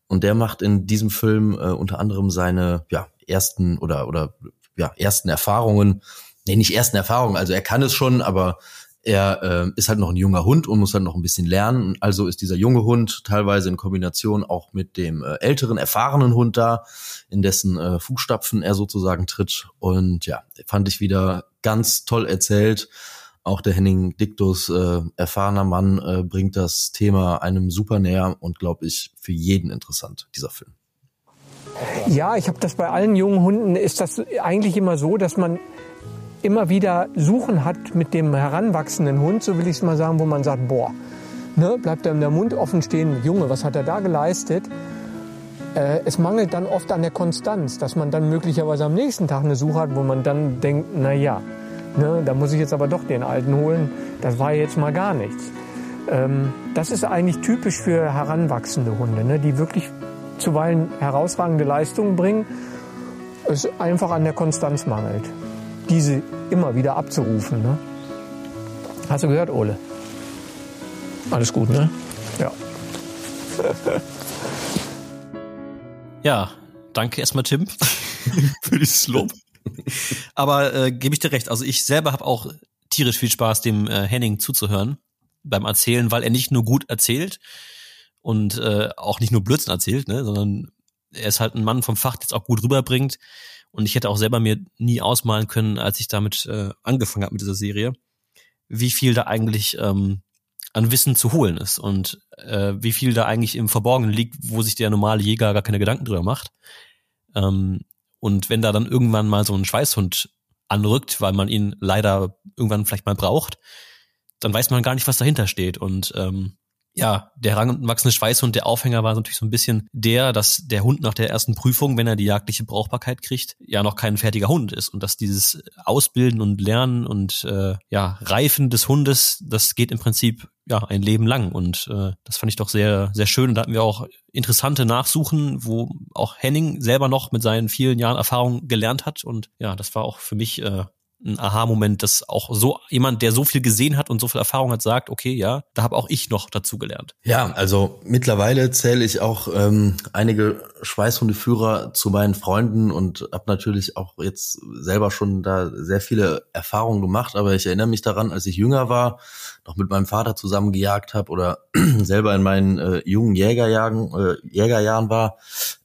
und der macht in diesem Film äh, unter anderem seine ja, ersten oder oder ja, ersten Erfahrungen. Nee, nicht ersten Erfahrungen, also er kann es schon, aber er äh, ist halt noch ein junger Hund und muss halt noch ein bisschen lernen. Also ist dieser junge Hund teilweise in Kombination auch mit dem äh, älteren, erfahrenen Hund da, in dessen äh, Fußstapfen er sozusagen tritt. Und ja, fand ich wieder ganz toll erzählt. Auch der Henning Dictus, äh, erfahrener Mann, äh, bringt das Thema einem super näher und glaube ich für jeden interessant, dieser Film. Ja, ich habe das bei allen jungen Hunden, ist das eigentlich immer so, dass man immer wieder Suchen hat mit dem heranwachsenden Hund, so will ich es mal sagen, wo man sagt, boah, ne, bleibt einem der Mund offen stehen, Junge, was hat er da geleistet? Äh, es mangelt dann oft an der Konstanz, dass man dann möglicherweise am nächsten Tag eine Suche hat, wo man dann denkt, na ja, ne, da muss ich jetzt aber doch den Alten holen, das war jetzt mal gar nichts. Ähm, das ist eigentlich typisch für heranwachsende Hunde, ne, die wirklich zuweilen herausragende Leistungen bringen, es einfach an der Konstanz mangelt, diese immer wieder abzurufen. Ne? Hast du gehört, Ole? Alles gut, ne? Ja. Ja, danke erstmal, Tim, für dieses Lob. Aber äh, gebe ich dir recht. Also ich selber habe auch tierisch viel Spaß, dem äh, Henning zuzuhören beim Erzählen, weil er nicht nur gut erzählt und äh, auch nicht nur Blödsinn erzählt, ne, sondern er ist halt ein Mann vom Fach, der es auch gut rüberbringt. Und ich hätte auch selber mir nie ausmalen können, als ich damit äh, angefangen habe mit dieser Serie, wie viel da eigentlich ähm, an Wissen zu holen ist und äh, wie viel da eigentlich im Verborgenen liegt, wo sich der normale Jäger gar keine Gedanken drüber macht. Ähm, und wenn da dann irgendwann mal so ein Schweißhund anrückt, weil man ihn leider irgendwann vielleicht mal braucht, dann weiß man gar nicht, was dahinter steht. Und ähm, ja, der heranwachsende Schweißhund, der Aufhänger war natürlich so ein bisschen der, dass der Hund nach der ersten Prüfung, wenn er die jagdliche Brauchbarkeit kriegt, ja noch kein fertiger Hund ist und dass dieses Ausbilden und Lernen und äh, ja Reifen des Hundes, das geht im Prinzip ja ein Leben lang und äh, das fand ich doch sehr sehr schön. Und da hatten wir auch interessante Nachsuchen, wo auch Henning selber noch mit seinen vielen Jahren Erfahrung gelernt hat und ja, das war auch für mich äh, ein Aha-Moment, dass auch so jemand, der so viel gesehen hat und so viel Erfahrung hat, sagt, okay, ja, da habe auch ich noch dazu gelernt. Ja, also mittlerweile zähle ich auch ähm, einige Schweißhundeführer zu meinen Freunden und habe natürlich auch jetzt selber schon da sehr viele Erfahrungen gemacht. Aber ich erinnere mich daran, als ich jünger war, noch mit meinem Vater zusammen gejagt habe oder selber in meinen äh, jungen Jägerjahren, äh, Jägerjahren war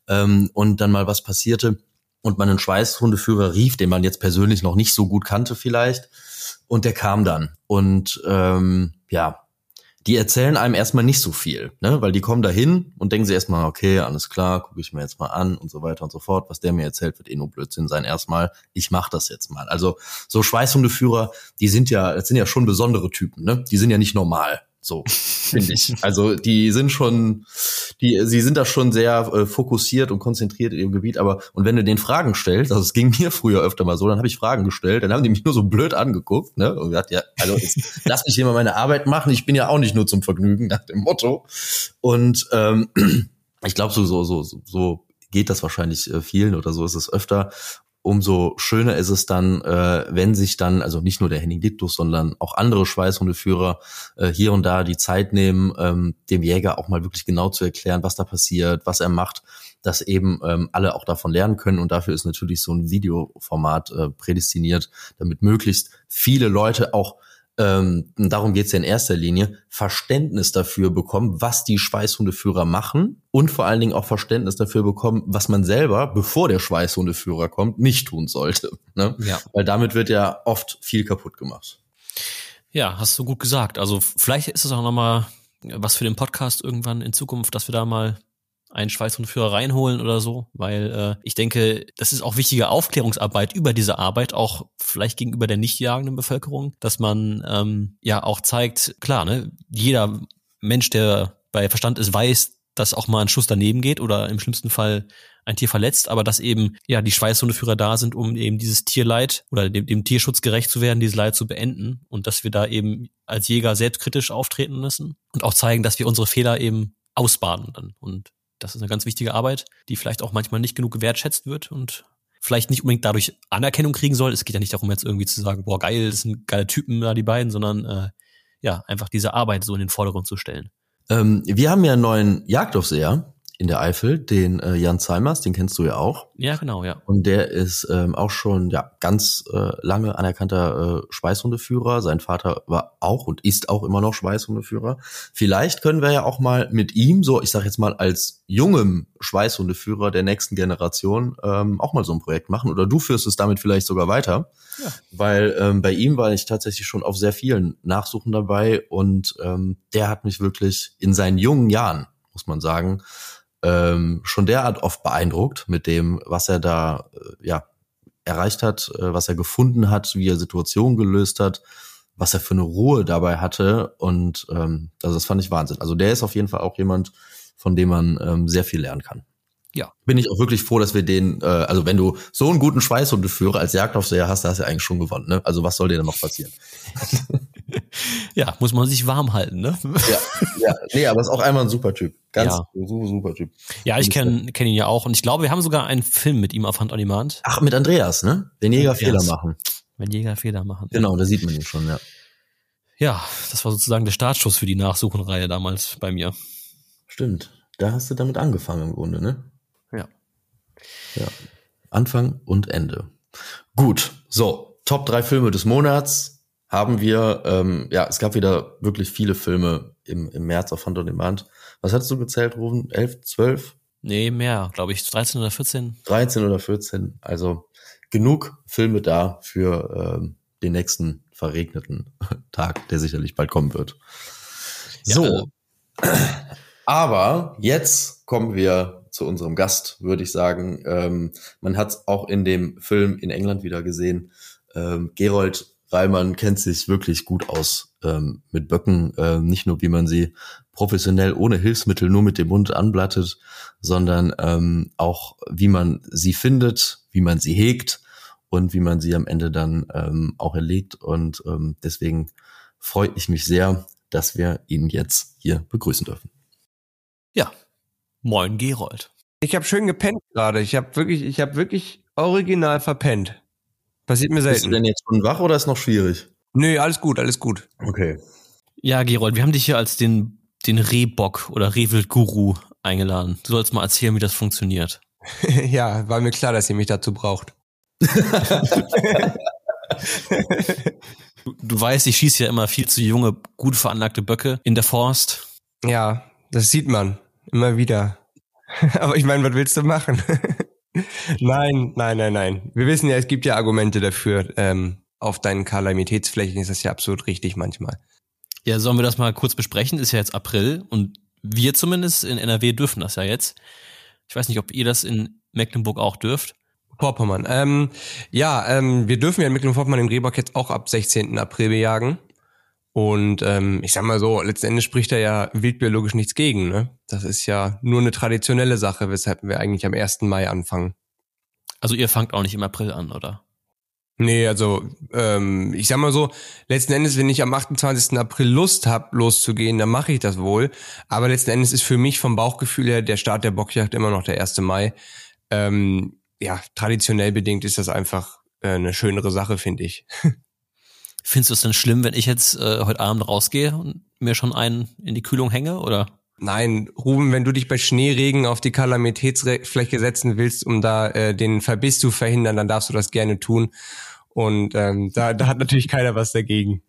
ähm, und dann mal was passierte und man einen Schweißhundeführer rief, den man jetzt persönlich noch nicht so gut kannte vielleicht. Und der kam dann. Und ähm, ja, die erzählen einem erstmal nicht so viel, ne? weil die kommen dahin und denken sie erstmal, okay, alles klar, gucke ich mir jetzt mal an und so weiter und so fort. Was der mir erzählt, wird eh nur Blödsinn sein. Erstmal, ich mache das jetzt mal. Also so Schweißhundeführer, die sind ja, das sind ja schon besondere Typen, ne? Die sind ja nicht normal. So, finde ich. Also die sind schon, die, sie sind da schon sehr äh, fokussiert und konzentriert in ihrem Gebiet, aber und wenn du den Fragen stellst, also es ging mir früher öfter mal so, dann habe ich Fragen gestellt, dann haben die mich nur so blöd angeguckt, ne? Und gesagt, ja, also jetzt, lass mich hier mal meine Arbeit machen, ich bin ja auch nicht nur zum Vergnügen, nach dem Motto. Und ähm, ich glaube, so, so, so, so geht das wahrscheinlich äh, vielen oder so ist es öfter umso schöner ist es dann, äh, wenn sich dann, also nicht nur der Henning Dictus, sondern auch andere Schweißhundeführer äh, hier und da die Zeit nehmen, ähm, dem Jäger auch mal wirklich genau zu erklären, was da passiert, was er macht, dass eben ähm, alle auch davon lernen können. Und dafür ist natürlich so ein Videoformat äh, prädestiniert, damit möglichst viele Leute auch ähm, darum geht's ja in erster Linie, Verständnis dafür bekommen, was die Schweißhundeführer machen und vor allen Dingen auch Verständnis dafür bekommen, was man selber, bevor der Schweißhundeführer kommt, nicht tun sollte. Ne? Ja. Weil damit wird ja oft viel kaputt gemacht. Ja, hast du gut gesagt. Also vielleicht ist es auch nochmal was für den Podcast irgendwann in Zukunft, dass wir da mal einen Schweißhundführer reinholen oder so, weil äh, ich denke, das ist auch wichtige Aufklärungsarbeit über diese Arbeit, auch vielleicht gegenüber der nicht jagenden Bevölkerung, dass man ähm, ja auch zeigt, klar, ne, jeder Mensch, der bei Verstand ist, weiß, dass auch mal ein Schuss daneben geht oder im schlimmsten Fall ein Tier verletzt, aber dass eben ja die Schweißhundeführer da sind, um eben dieses Tierleid oder dem, dem Tierschutz gerecht zu werden, dieses Leid zu beenden und dass wir da eben als Jäger selbstkritisch auftreten müssen und auch zeigen, dass wir unsere Fehler eben ausbaden dann und das ist eine ganz wichtige Arbeit, die vielleicht auch manchmal nicht genug gewertschätzt wird und vielleicht nicht unbedingt dadurch Anerkennung kriegen soll. Es geht ja nicht darum, jetzt irgendwie zu sagen, boah, geil, das sind geile Typen da, die beiden, sondern äh, ja, einfach diese Arbeit so in den Vordergrund zu stellen. Ähm, wir haben ja einen neuen Jagdaufseher in der Eifel, den äh, Jan Zeimers, den kennst du ja auch. Ja, genau, ja. Und der ist ähm, auch schon ja ganz äh, lange anerkannter äh, Schweißhundeführer. Sein Vater war auch und ist auch immer noch Schweißhundeführer. Vielleicht können wir ja auch mal mit ihm, so ich sag jetzt mal als jungem Schweißhundeführer der nächsten Generation, ähm, auch mal so ein Projekt machen. Oder du führst es damit vielleicht sogar weiter. Ja. Weil ähm, bei ihm war ich tatsächlich schon auf sehr vielen Nachsuchen dabei und ähm, der hat mich wirklich in seinen jungen Jahren, muss man sagen, ähm, schon derart oft beeindruckt mit dem, was er da äh, ja erreicht hat, äh, was er gefunden hat, wie er Situationen gelöst hat, was er für eine Ruhe dabei hatte und ähm, also das fand ich Wahnsinn. Also der ist auf jeden Fall auch jemand, von dem man ähm, sehr viel lernen kann. Ja. Bin ich auch wirklich froh, dass wir den, äh, also wenn du so einen guten Schweißhundeführer als Jagdaufseher hast, da hast du ja eigentlich schon gewonnen, ne? Also was soll dir denn noch passieren? ja, muss man sich warm halten, ne? ja, ja, nee, aber ist auch einmal ein super Typ. Ganz ja. super, super Typ. Ja, ich kenne kenn ihn ja auch und ich glaube, wir haben sogar einen Film mit ihm auf Hand on Demand. Ach, mit Andreas, ne? Wenn Jäger Fehler machen. Wenn Jäger Fehler machen. Genau, da sieht man ihn schon, ja. Ja, das war sozusagen der Startschuss für die Nachsuchenreihe damals bei mir. Stimmt. Da hast du damit angefangen im Grunde, ne? Ja. Anfang und Ende. Gut, so, Top drei Filme des Monats haben wir, ähm, ja, es gab wieder wirklich viele Filme im, im März auf Hand on Demand. Was hattest du gezählt, Rufen? 11, 12? Nee, mehr, glaube ich. 13 oder 14. 13 oder 14. Also genug Filme da für ähm, den nächsten verregneten Tag, der sicherlich bald kommen wird. Ja, so. also- Aber jetzt kommen wir zu unserem Gast, würde ich sagen. Ähm, man hat es auch in dem Film in England wieder gesehen. Ähm, Gerold Reimann kennt sich wirklich gut aus ähm, mit Böcken. Ähm, nicht nur, wie man sie professionell ohne Hilfsmittel nur mit dem Mund anblattet, sondern ähm, auch, wie man sie findet, wie man sie hegt und wie man sie am Ende dann ähm, auch erlegt. Und ähm, deswegen freue ich mich sehr, dass wir ihn jetzt hier begrüßen dürfen. Ja. Moin, Gerold. Ich habe schön gepennt gerade. Ich habe wirklich, ich habe wirklich original verpennt. Passiert mir Bist du selten. denn jetzt schon wach oder ist noch schwierig? Nö, alles gut, alles gut. Okay. Ja, Gerold, wir haben dich hier als den, den Rehbock oder Rehwild-Guru eingeladen. Du sollst mal erzählen, wie das funktioniert. ja, war mir klar, dass ihr mich dazu braucht. Du, du weißt, ich schieße ja immer viel zu junge, gut veranlagte Böcke in der Forst. Ja, das sieht man immer wieder. Aber ich meine, was willst du machen? nein, nein, nein, nein. Wir wissen ja, es gibt ja Argumente dafür. Ähm, auf deinen Kalamitätsflächen ist das ja absolut richtig manchmal. Ja, sollen wir das mal kurz besprechen? Ist ja jetzt April und wir zumindest in NRW dürfen das ja jetzt. Ich weiß nicht, ob ihr das in Mecklenburg auch dürft. Vorpommern. Ähm, ja, ähm, wir dürfen ja in Mecklenburg-Vorpommern den Rehbock jetzt auch ab 16. April bejagen. Und ähm, ich sag mal so, letzten Endes spricht da ja wildbiologisch nichts gegen. Ne? Das ist ja nur eine traditionelle Sache, weshalb wir eigentlich am 1. Mai anfangen. Also ihr fangt auch nicht im April an, oder? Nee, also ähm, ich sag mal so, letzten Endes, wenn ich am 28. April Lust hab, loszugehen, dann mache ich das wohl. Aber letzten Endes ist für mich vom Bauchgefühl her der Start der Bockjagd immer noch der 1. Mai. Ähm, ja, traditionell bedingt ist das einfach äh, eine schönere Sache, finde ich. Findest du es denn schlimm, wenn ich jetzt äh, heute Abend rausgehe und mir schon einen in die Kühlung hänge, oder? Nein, Ruben, wenn du dich bei Schneeregen auf die Kalamitätsfläche setzen willst, um da äh, den Verbiss zu verhindern, dann darfst du das gerne tun. Und ähm, da, da hat natürlich keiner was dagegen.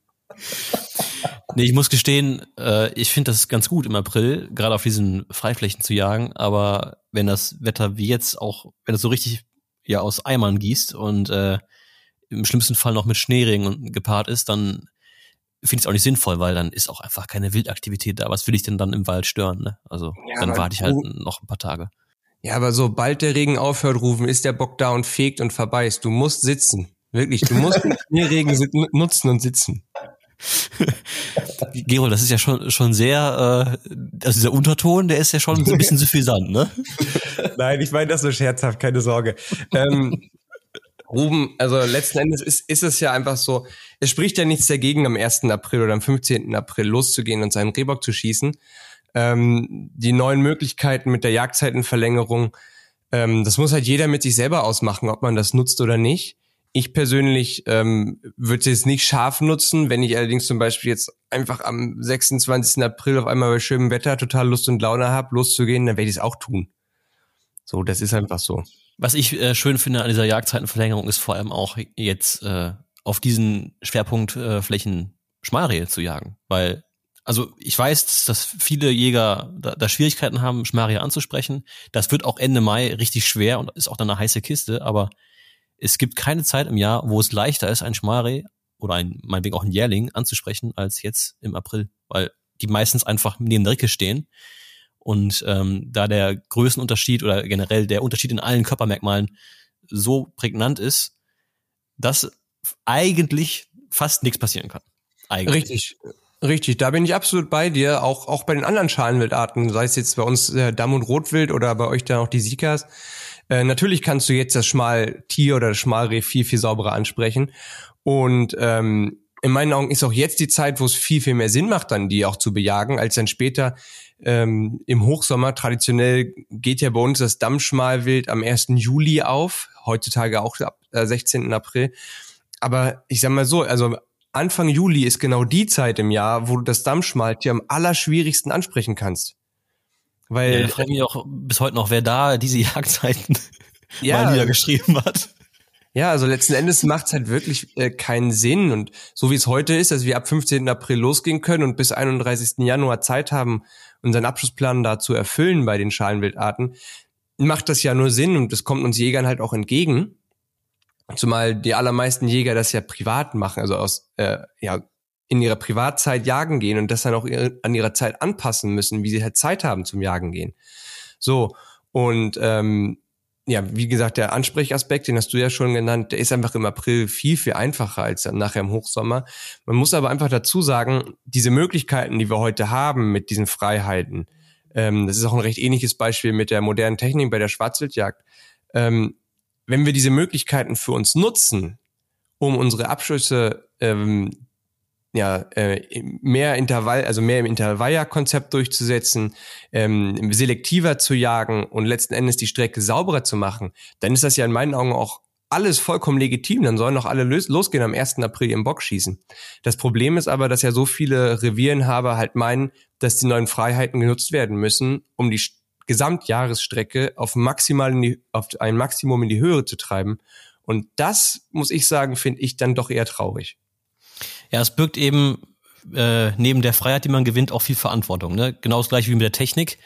Nee, ich muss gestehen, äh, ich finde das ganz gut im April, gerade auf diesen Freiflächen zu jagen, aber wenn das Wetter wie jetzt auch, wenn es so richtig ja aus Eimern gießt und äh, im schlimmsten Fall noch mit Schneeregen gepaart ist, dann finde ich es auch nicht sinnvoll, weil dann ist auch einfach keine Wildaktivität da. Was will ich denn dann im Wald stören? Ne? Also Ja, dann warte ich halt noch ein paar Tage. Ja, aber sobald der Regen aufhört, Rufen, ist der Bock da und fegt und verbeißt. Du musst sitzen. Wirklich, du musst den Schneeregen nutzen und sitzen. Gerold, das ist ja schon schon sehr, äh, also dieser Unterton, der ist ja schon so ein bisschen suffisant, ne? Nein, ich meine das so scherzhaft, keine Sorge. Ähm, Ruben, also letzten Endes ist, ist es ja einfach so, es spricht ja nichts dagegen, am 1. April oder am 15. April loszugehen und seinen Rehbock zu schießen. Ähm, die neuen Möglichkeiten mit der Jagdzeitenverlängerung, ähm, das muss halt jeder mit sich selber ausmachen, ob man das nutzt oder nicht. Ich persönlich ähm, würde es nicht scharf nutzen, wenn ich allerdings zum Beispiel jetzt einfach am 26. April auf einmal bei schönem Wetter total Lust und Laune habe, loszugehen, dann werde ich es auch tun. So, das ist einfach so. Was ich äh, schön finde an dieser Jagdzeitenverlängerung ist vor allem auch jetzt äh, auf diesen Schwerpunktflächen äh, Schmalrehe zu jagen, weil also ich weiß, dass viele Jäger da, da Schwierigkeiten haben, Schmalrehe anzusprechen. Das wird auch Ende Mai richtig schwer und ist auch dann eine heiße Kiste, aber es gibt keine Zeit im Jahr, wo es leichter ist, ein Schmalreh oder ein, meinetwegen auch ein Jährling anzusprechen, als jetzt im April, weil die meistens einfach neben der Ricke stehen. Und ähm, da der Größenunterschied oder generell der Unterschied in allen Körpermerkmalen so prägnant ist, dass eigentlich fast nichts passieren kann. Eigentlich. Richtig, richtig. Da bin ich absolut bei dir. Auch, auch bei den anderen Schalenwildarten, sei es jetzt bei uns äh, Damm- und Rotwild oder bei euch dann auch die Sikas. Äh, natürlich kannst du jetzt das Schmaltier oder das Schmalreh viel, viel sauberer ansprechen. Und ähm, in meinen Augen ist auch jetzt die Zeit, wo es viel, viel mehr Sinn macht, dann die auch zu bejagen, als dann später ähm, im Hochsommer. Traditionell geht ja bei uns das Dammschmalwild am 1. Juli auf, heutzutage auch ab äh, 16. April. Aber ich sag mal so, also Anfang Juli ist genau die Zeit im Jahr, wo du das Dammschmaltier am allerschwierigsten ansprechen kannst. Weil Ja, ich frage mich auch bis heute noch, wer da diese Jagdzeiten Ja. mal niedergeschrieben hat. Ja, also letzten Endes macht es halt wirklich äh, keinen Sinn. Und so wie es heute ist, dass wir ab 15. April losgehen können und bis 31. Januar Zeit haben, unseren Abschlussplan da zu erfüllen bei den Schalenwildarten, macht das ja nur Sinn und das kommt uns Jägern halt auch entgegen. Zumal die allermeisten Jäger das ja privat machen, also aus äh, ja in ihrer Privatzeit jagen gehen und das dann auch an ihrer Zeit anpassen müssen, wie sie halt Zeit haben zum Jagen gehen. So und ähm, ja, wie gesagt, der Ansprechaspekt, den hast du ja schon genannt, der ist einfach im April viel, viel einfacher als dann nachher im Hochsommer. Man muss aber einfach dazu sagen, diese Möglichkeiten, die wir heute haben mit diesen Freiheiten, ähm, das ist auch ein recht ähnliches Beispiel mit der modernen Technik bei der Schwarzwildjagd. Ähm, wenn wir diese Möglichkeiten für uns nutzen, um unsere Abschüsse ähm, ja, äh, mehr Intervall, also mehr im Intervalljagdkonzept durchzusetzen, ähm, selektiver zu jagen und letzten Endes die Strecke sauberer zu machen, dann ist das ja in meinen Augen auch alles vollkommen legitim. Dann sollen doch alle losgehen am 1. April im Bock schießen. Das Problem ist aber, dass ja so viele Revierenhaber halt meinen, dass die neuen Freiheiten genutzt werden müssen, um die Gesamtjahresstrecke auf maximal die, auf ein Maximum in die Höhe zu treiben. Und das, muss ich sagen, finde ich dann doch eher traurig. Ja, es birgt eben äh, neben der Freiheit, die man gewinnt, auch viel Verantwortung. Ne? Genau das gleiche wie mit der Technik.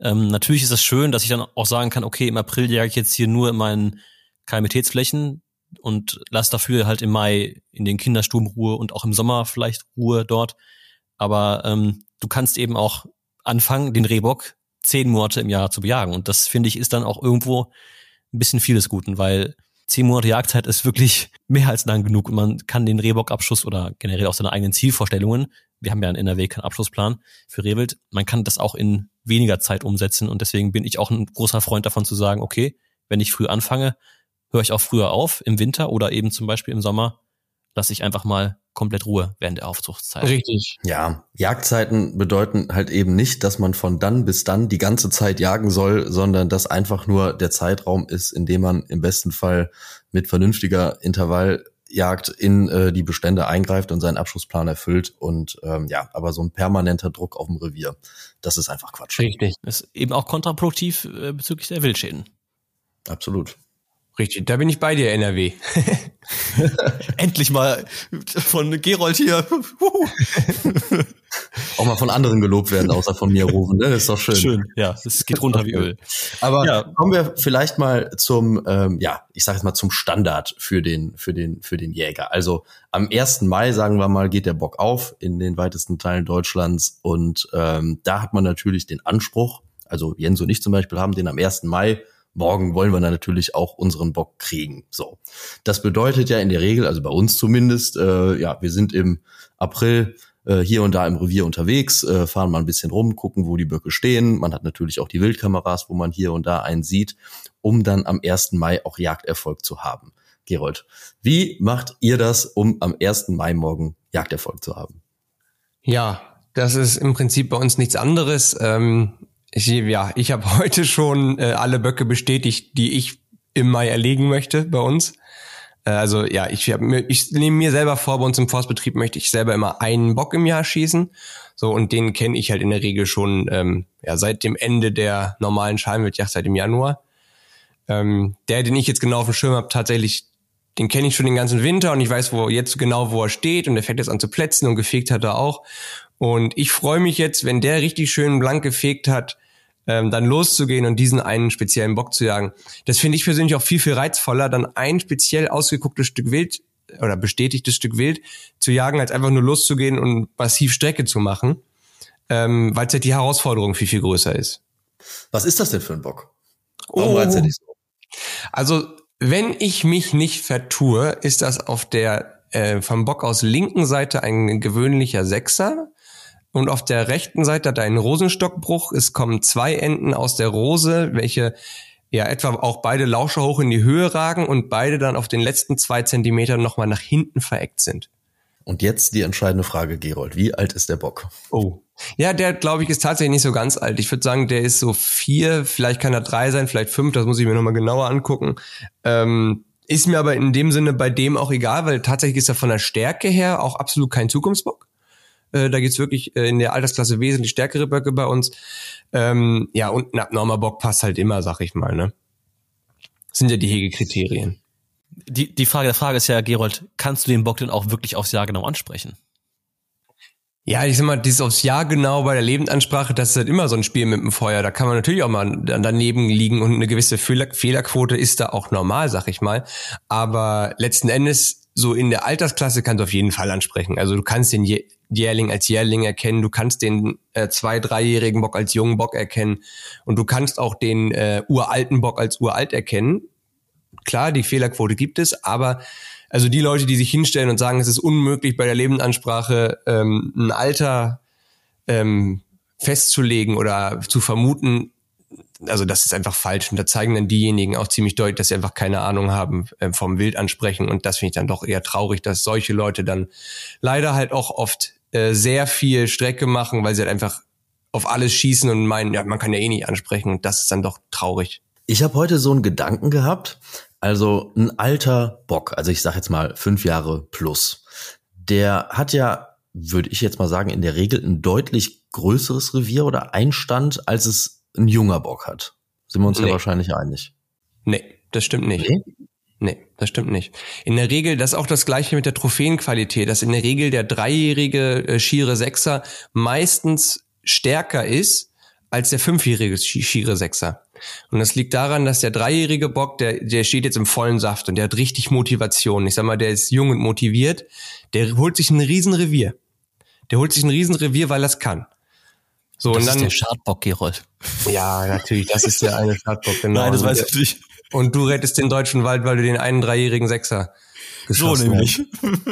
Ähm, natürlich ist es schön, dass ich dann auch sagen kann, okay, im April jage ich jetzt hier nur in meinen Kalamitätsflächen und lass dafür halt im Mai in den Kinderstuben Ruhe und auch im Sommer vielleicht Ruhe dort. Aber ähm, du kannst eben auch anfangen, den Rehbock zehn Monate im Jahr zu bejagen. Und das finde ich ist dann auch irgendwo ein bisschen vieles Guten, weil zehn Monate Jagdzeit ist wirklich mehr als lang genug und man kann den Rehbockabschuss oder generell auch seine eigenen Zielvorstellungen, wir haben ja in NRW keinen Abschlussplan für Rehwild, man kann das auch in weniger Zeit umsetzen und deswegen bin ich auch ein großer Freund davon zu sagen, okay, wenn ich früh anfange, höre ich auch früher auf im Winter oder eben zum Beispiel im Sommer, lasse ich einfach mal komplett Ruhe während der Aufzuchtszeit. Richtig. Ja, Jagdzeiten bedeuten halt eben nicht, dass man von dann bis dann die ganze Zeit jagen soll, sondern dass einfach nur der Zeitraum ist, in dem man im besten Fall mit vernünftiger Intervalljagd in äh, die Bestände eingreift und seinen Abschlussplan erfüllt. Und ähm, ja, aber so ein permanenter Druck auf dem Revier, das ist einfach Quatsch. Richtig. Das ist eben auch kontraproduktiv äh, bezüglich der Wildschäden. Absolut. Richtig, da bin ich bei dir, NRW. Endlich mal von Gerold hier. Auch mal von anderen gelobt werden, außer von mir rufen, ne? Ist doch schön. Schön, ja, es geht runter wie Öl. Aber ja. kommen wir vielleicht mal zum, ähm, ja, ich sage jetzt mal zum Standard für den, für den, für den Jäger. Also am 1. Mai, sagen wir mal, geht der Bock auf in den weitesten Teilen Deutschlands und ähm, da hat man natürlich den Anspruch, also Jens und ich zum Beispiel haben den am 1. Mai morgen wollen wir dann natürlich auch unseren Bock kriegen. So, das bedeutet ja in der Regel, also bei uns zumindest, äh, ja, wir sind im April äh, hier und da im Revier unterwegs, äh, fahren mal ein bisschen rum, gucken, wo die Böcke stehen. Man hat natürlich auch die Wildkameras, wo man hier und da einen sieht, um dann am 1. Mai auch Jagderfolg zu haben. Gerold, wie macht ihr das, um am 1. Mai morgen Jagderfolg zu haben? Ja, das ist im Prinzip bei uns nichts anderes. Ähm, ich, ja, ich habe heute schon äh, alle Böcke bestätigt, die ich im Mai erlegen möchte bei uns. Äh, also ja, ich, hab, ich nehme mir selber vor, bei uns im Forstbetrieb möchte ich selber immer einen Bock im Jahr schießen. So, und den kenne ich halt in der Regel schon ähm, ja, seit dem Ende der normalen Schalenwildjagd, seit dem Januar. Ähm, der, den ich jetzt genau auf dem Schirm habe, tatsächlich, den kenne ich schon den ganzen Winter und ich weiß wo jetzt genau, wo er steht und der fängt jetzt an zu plätzen und gefegt hat er auch. Und ich freue mich jetzt, wenn der richtig schön blank gefegt hat, ähm, dann loszugehen und diesen einen speziellen Bock zu jagen. Das finde ich persönlich auch viel, viel reizvoller, dann ein speziell ausgegucktes Stück Wild oder bestätigtes Stück Wild zu jagen, als einfach nur loszugehen und massiv Strecke zu machen, ähm, weil es halt die Herausforderung viel, viel größer ist. Was ist das denn für ein Bock? Warum oh. reizt er dich so? Also, wenn ich mich nicht vertue, ist das auf der äh, vom Bock aus linken Seite ein gewöhnlicher Sechser und auf der rechten Seite hat er einen Rosenstockbruch. Es kommen zwei Enden aus der Rose, welche ja etwa auch beide Lauscher hoch in die Höhe ragen und beide dann auf den letzten zwei Zentimetern nochmal nach hinten vereckt sind. Und jetzt die entscheidende Frage, Gerold. Wie alt ist der Bock? Oh. Ja, der, glaube ich, ist tatsächlich nicht so ganz alt. Ich würde sagen, der ist so vier, vielleicht kann er drei sein, vielleicht fünf, das muss ich mir nochmal genauer angucken. Ähm, ist mir aber in dem Sinne bei dem auch egal, weil tatsächlich ist er von der Stärke her auch absolut kein Zukunftsbock. Äh, da gibt's wirklich äh, in der Altersklasse wesentlich stärkere Böcke bei uns. Ähm, ja, und ein abnormer Bock passt halt immer, sag ich mal. Ne? Das sind ja die Hegekriterien. Die, die Frage der Frage ist ja, Gerold, kannst du den Bock denn auch wirklich aufs Jahr genau ansprechen? Ja, ich sag mal, dieses aufs Jahr genau bei der Lebendansprache, das ist halt immer so ein Spiel mit dem Feuer. Da kann man natürlich auch mal daneben liegen und eine gewisse Fehler Fehlerquote ist da auch normal, sag ich mal. Aber letzten Endes, so in der Altersklasse kannst du auf jeden Fall ansprechen. Also du kannst den Jährling als Jährling erkennen, du kannst den äh, zwei-, dreijährigen Bock als jungen Bock erkennen und du kannst auch den äh, uralten Bock als uralt erkennen. Klar, die Fehlerquote gibt es, aber also die Leute, die sich hinstellen und sagen, es ist unmöglich bei der Lebensansprache ähm, ein Alter ähm, festzulegen oder zu vermuten, also das ist einfach falsch. Und da zeigen dann diejenigen auch ziemlich deutlich, dass sie einfach keine Ahnung haben äh, vom Wild ansprechen. Und das finde ich dann doch eher traurig, dass solche Leute dann leider halt auch oft äh, sehr viel Strecke machen, weil sie halt einfach auf alles schießen und meinen, ja, man kann ja eh nicht ansprechen. Und das ist dann doch traurig. Ich habe heute so einen Gedanken gehabt. Also ein alter Bock, also ich sage jetzt mal fünf Jahre plus, der hat ja, würde ich jetzt mal sagen, in der Regel ein deutlich größeres Revier oder Einstand, als es ein junger Bock hat. Sind wir uns nee. ja wahrscheinlich einig. Nee, das stimmt nicht. Nee? Nee, das stimmt nicht. In der Regel, das ist auch das gleiche mit der Trophäenqualität, dass in der Regel der dreijährige äh, Schiere Sechser meistens stärker ist als der fünfjährige Schiere Sechser. Und das liegt daran, dass der dreijährige Bock, der, der steht jetzt im vollen Saft und der hat richtig Motivation. Ich sag mal, der ist jung und motiviert. Der holt sich ein Riesenrevier. Der holt sich ein Riesenrevier, weil er es kann. So, das und dann, ist der Schadbock, Gerold. Ja, natürlich, das ist der eine Schadbock, genau. Nein, das weiß ich nicht. Und du rettest den deutschen Wald, weil du den einen dreijährigen Sechser so nämlich.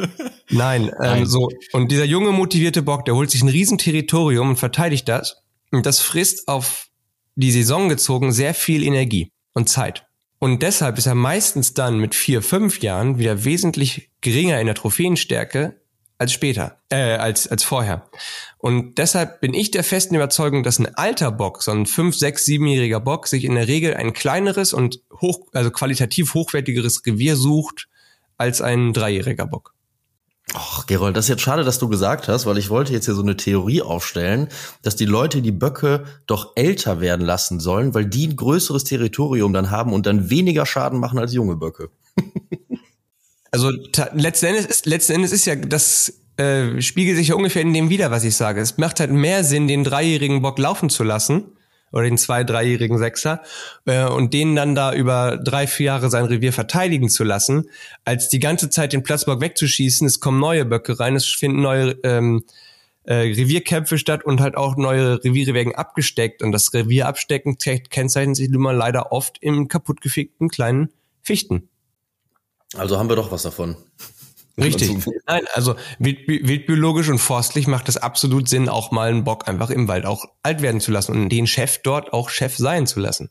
Nein, ähm, so. Und dieser junge, motivierte Bock, der holt sich ein Riesenterritorium und verteidigt das. Und das frisst auf die Saison gezogen sehr viel Energie und Zeit. Und deshalb ist er meistens dann mit vier, fünf Jahren wieder wesentlich geringer in der Trophäenstärke als später, äh, als, als vorher. Und deshalb bin ich der festen Überzeugung, dass ein alter Bock, so ein fünf, sechs, siebenjähriger Bock, sich in der Regel ein kleineres und hoch, also qualitativ hochwertigeres Revier sucht als ein dreijähriger Bock. Ach, Gerold, das ist jetzt schade, dass du gesagt hast, weil ich wollte jetzt hier so eine Theorie aufstellen, dass die Leute die Böcke doch älter werden lassen sollen, weil die ein größeres Territorium dann haben und dann weniger Schaden machen als junge Böcke. Also letzten Endes ist, letzten Endes ist ja, das äh, spiegelt sich ja ungefähr in dem wieder, was ich sage. Es macht halt mehr Sinn, den dreijährigen Bock laufen zu lassen, oder den zwei, dreijährigen Sechser äh, und den dann da über drei, vier Jahre sein Revier verteidigen zu lassen, als die ganze Zeit den Platzbock wegzuschießen. Es kommen neue Böcke rein, es finden neue ähm, äh, Revierkämpfe statt und halt auch neue Reviere werden abgesteckt. Und das Revier abstecken kennzeichnet sich nun mal leider oft im kaputtgefickten kleinen Fichten. Also haben wir doch was davon. Richtig. Nein, also wild, wildbiologisch und forstlich macht es absolut Sinn, auch mal einen Bock einfach im Wald auch alt werden zu lassen und den Chef dort auch Chef sein zu lassen.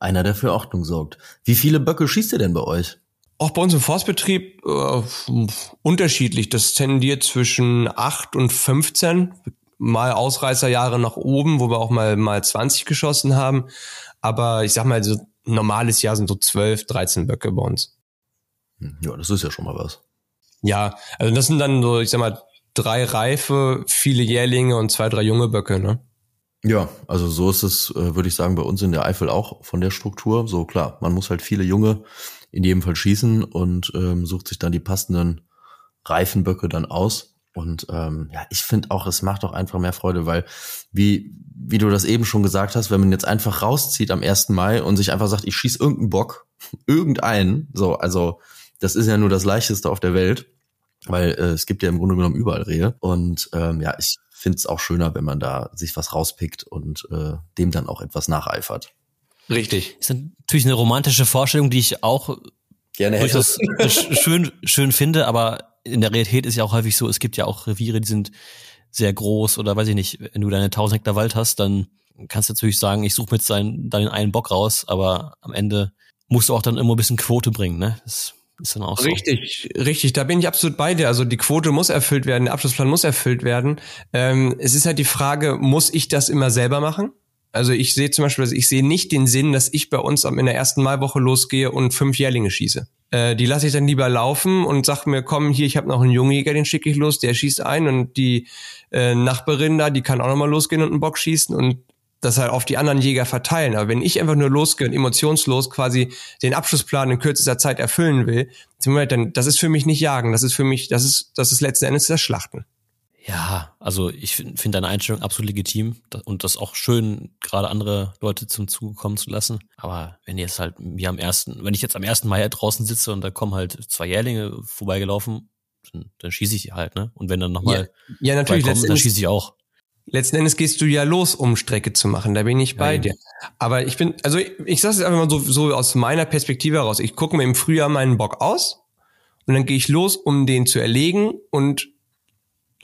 Einer, der für Ordnung sorgt. Wie viele Böcke schießt ihr denn bei euch? Auch bei uns im Forstbetrieb äh, unterschiedlich. Das tendiert zwischen acht und 15. Mal Ausreißerjahre nach oben, wo wir auch mal, mal 20 geschossen haben. Aber ich sag mal, so normales Jahr sind so 12, 13 Böcke bei uns. Ja, das ist ja schon mal was. Ja, also das sind dann so, ich sag mal, drei reife, viele Jährlinge und zwei, drei junge Böcke, ne? Ja, also so ist es, äh, würde ich sagen, bei uns in der Eifel auch von der Struktur. So klar, man muss halt viele Junge in jedem Fall schießen und ähm, sucht sich dann die passenden Reifenböcke dann aus. Und ähm, ja, ich finde auch, es macht auch einfach mehr Freude, weil, wie, wie du das eben schon gesagt hast, wenn man jetzt einfach rauszieht am 1. Mai und sich einfach sagt, ich schieß irgendeinen Bock, irgendeinen, so, also das ist ja nur das Leichteste auf der Welt, weil äh, es gibt ja im Grunde genommen überall Rehe. Und ähm, ja, ich finde es auch schöner, wenn man da sich was rauspickt und äh, dem dann auch etwas nacheifert. Richtig. Das ist natürlich eine romantische Vorstellung, die ich auch gerne hätte. schön, schön finde, aber in der Realität ist ja auch häufig so, es gibt ja auch Reviere, die sind sehr groß oder weiß ich nicht, wenn du deine 1000 Hektar Wald hast, dann kannst du natürlich sagen, ich suche mir jetzt deinen, deinen einen Bock raus, aber am Ende musst du auch dann immer ein bisschen Quote bringen, ne? Das ist dann auch richtig, so. richtig. Da bin ich absolut bei dir. Also die Quote muss erfüllt werden, der Abschlussplan muss erfüllt werden. Ähm, es ist halt die Frage, muss ich das immer selber machen? Also ich sehe zum Beispiel, also ich sehe nicht den Sinn, dass ich bei uns in der ersten Maiwoche losgehe und fünf Jährlinge schieße. Äh, die lasse ich dann lieber laufen und sag mir, komm, hier, ich habe noch einen Jungjäger, den schicke ich los, der schießt ein und die äh, Nachbarin da, die kann auch nochmal losgehen und einen Bock schießen und das halt auf die anderen Jäger verteilen. Aber wenn ich einfach nur losgehe und emotionslos quasi den Abschlussplan in kürzester Zeit erfüllen will, dann das ist für mich nicht Jagen, das ist für mich, das ist, das ist letzten Endes das Schlachten. Ja, also ich finde find deine Einstellung absolut legitim und das auch schön, gerade andere Leute zum Zuge kommen zu lassen. Aber wenn jetzt halt mir am ersten, wenn ich jetzt am ersten Mai draußen sitze und da kommen halt zwei Jährlinge vorbeigelaufen, dann, dann schieße ich halt, ne? Und wenn dann nochmal ja, ja, natürlich, kommen, dann schieße ich auch. Letzten Endes gehst du ja los, um Strecke zu machen. Da bin ich bei ja, dir. Aber ich bin, also ich, ich sage es einfach mal so, so aus meiner Perspektive heraus. Ich gucke mir im Frühjahr meinen Bock aus und dann gehe ich los, um den zu erlegen und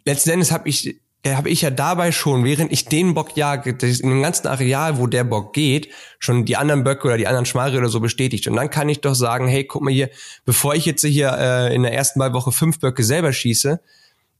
letzten Endes habe ich habe ich ja dabei schon, während ich den Bock jage, in dem ganzen Areal, wo der Bock geht, schon die anderen Böcke oder die anderen Schmalre oder so bestätigt. Und dann kann ich doch sagen, hey, guck mal hier, bevor ich jetzt hier äh, in der ersten Wahlwoche fünf Böcke selber schieße,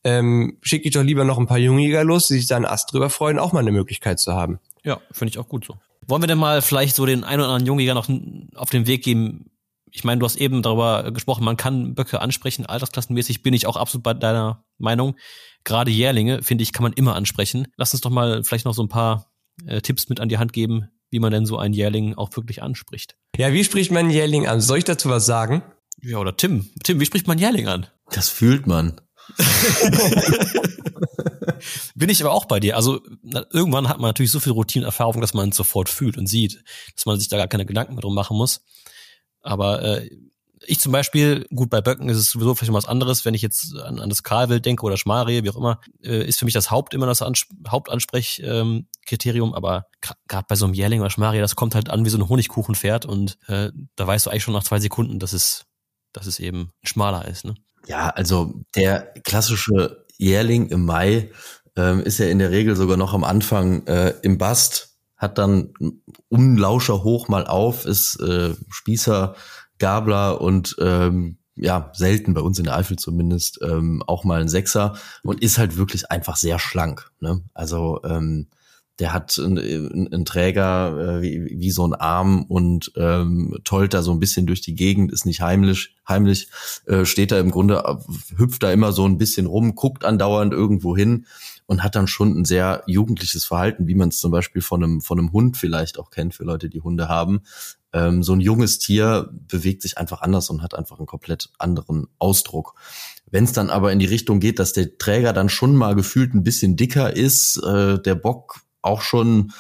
ähm, schicke ich doch lieber noch ein paar Jungjäger los, die sich da einen Ast drüber freuen, auch mal eine Möglichkeit zu haben. Ja, finde ich auch gut so. Wollen wir denn mal vielleicht so den einen oder anderen Jungjäger noch auf den Weg geben, ich meine, du hast eben darüber gesprochen, man kann Böcke ansprechen, altersklassenmäßig bin ich auch absolut bei deiner Meinung. Gerade Jährlinge, finde ich, kann man immer ansprechen. Lass uns doch mal vielleicht noch so ein paar äh, Tipps mit an die Hand geben, wie man denn so einen Jährling auch wirklich anspricht. Ja, wie spricht man einen Jährling an? Soll ich dazu was sagen? Ja, oder Tim. Tim, wie spricht man einen Jährling an? Das fühlt man. Bin ich aber auch bei dir. Also irgendwann hat man natürlich so viel Routinenerfahrung, dass man es sofort fühlt und sieht, dass man sich da gar keine Gedanken mehr drum machen muss. Aber äh, ich zum Beispiel, gut, bei Böcken ist es sowieso vielleicht was anderes, wenn ich jetzt an, an das Kahlwild denke oder Schmalrehe, wie auch immer, äh, ist für mich das Haupt immer das Ans Hauptansprechkriterium, ähm, aber gerade bei so einem Jährling oder Schmalrehe, das kommt halt an wie so ein Honigkuchenpferd und äh, da weißt du eigentlich schon nach zwei Sekunden, dass es, dass es eben schmaler ist. Ne? Ja, also der klassische Jährling im Mai ähm, ist ja in der Regel sogar noch am Anfang äh, im Bast hat dann um Lauscher hoch mal auf, ist äh, Spießer, Gabler und ähm, ja, selten bei uns in der Eifel zumindest ähm, auch mal ein Sechser und ist halt wirklich einfach sehr schlank. Ne? Also ähm, der hat einen, einen Träger äh, wie, wie so ein Arm und ähm, tollt da so ein bisschen durch die Gegend, ist nicht heimlich, heimlich, äh, steht da im Grunde, äh, hüpft da immer so ein bisschen rum, guckt andauernd irgendwo hin und hat dann schon ein sehr jugendliches Verhalten, wie man es zum Beispiel von einem, von einem Hund vielleicht auch kennt, für Leute, die Hunde haben. Ähm, so ein junges Tier bewegt sich einfach anders und hat einfach einen komplett anderen Ausdruck. Wenn es dann aber in die Richtung geht, dass der Träger dann schon mal gefühlt ein bisschen dicker ist, äh, der Bock auch schon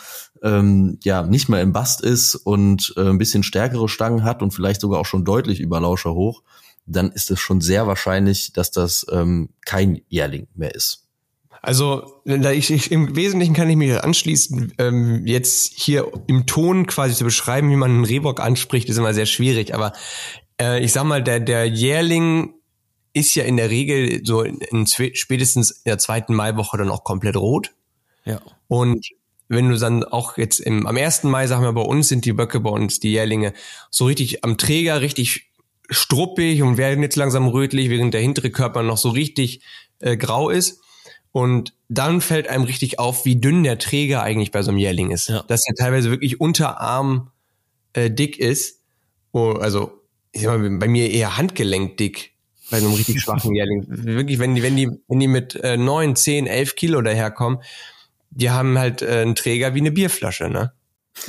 ähm, ja nicht mehr im Bast ist und äh, ein bisschen stärkere Stangen hat und vielleicht sogar auch schon deutlich über Lauscher hoch, dann ist es schon sehr wahrscheinlich, dass das ähm, kein Jährling mehr ist. Also ich, ich, im Wesentlichen kann ich mich anschließen. Ähm, jetzt hier im Ton quasi zu beschreiben, wie man einen Rehbock anspricht, ist immer sehr schwierig. Aber äh, ich sag mal, der, der Jährling ist ja in der Regel so in, in spätestens in der zweiten Maiwoche dann auch komplett rot. Ja. Und wenn du dann auch jetzt im, am ersten Mai, sagen wir bei uns, sind die Böcke bei uns, die Jährlinge, so richtig am Träger, richtig struppig und werden jetzt langsam rötlich, während der hintere Körper noch so richtig äh, grau ist. Und dann fällt einem richtig auf, wie dünn der Träger eigentlich bei so einem Jährling ist. Ja. Dass er teilweise wirklich unterarm äh, dick ist. Oh, also, ich sag mal, bei mir eher Handgelenk dick bei so einem richtig schwachen Jährling. Wirklich, wenn die, wenn die, wenn die mit äh, 9, 10, 11 Kilo daherkommen, die haben halt äh, einen Träger wie eine Bierflasche, ne?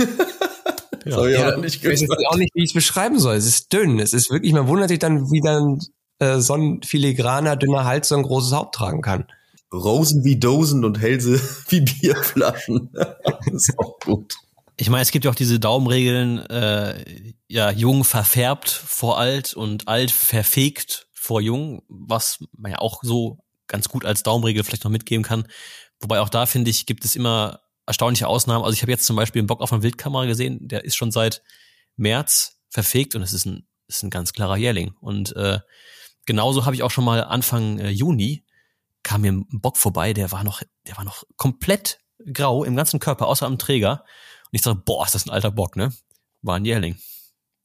ja, ja, nicht ich weiß auch nicht, wie ich es beschreiben soll. Es ist dünn. Es ist wirklich, man wundert sich dann, wie dann äh, so ein filigraner, dünner Hals so ein großes Haupt tragen kann. Rosen wie Dosen und Hälse wie Bierflaschen. das ist auch gut. Ich meine, es gibt ja auch diese Daumenregeln, äh, ja, jung verfärbt vor alt und alt verfegt vor jung, was man ja auch so ganz gut als Daumenregel vielleicht noch mitgeben kann. Wobei auch da, finde ich, gibt es immer erstaunliche Ausnahmen. Also ich habe jetzt zum Beispiel einen Bock auf eine Wildkamera gesehen, der ist schon seit März verfegt und es ist ein, ist ein ganz klarer Jährling. Und äh, genauso habe ich auch schon mal Anfang äh, Juni kam mir ein Bock vorbei, der war noch, der war noch komplett grau im ganzen Körper, außer am Träger. Und ich sage, boah, ist das ein alter Bock, ne? War ein Jährling.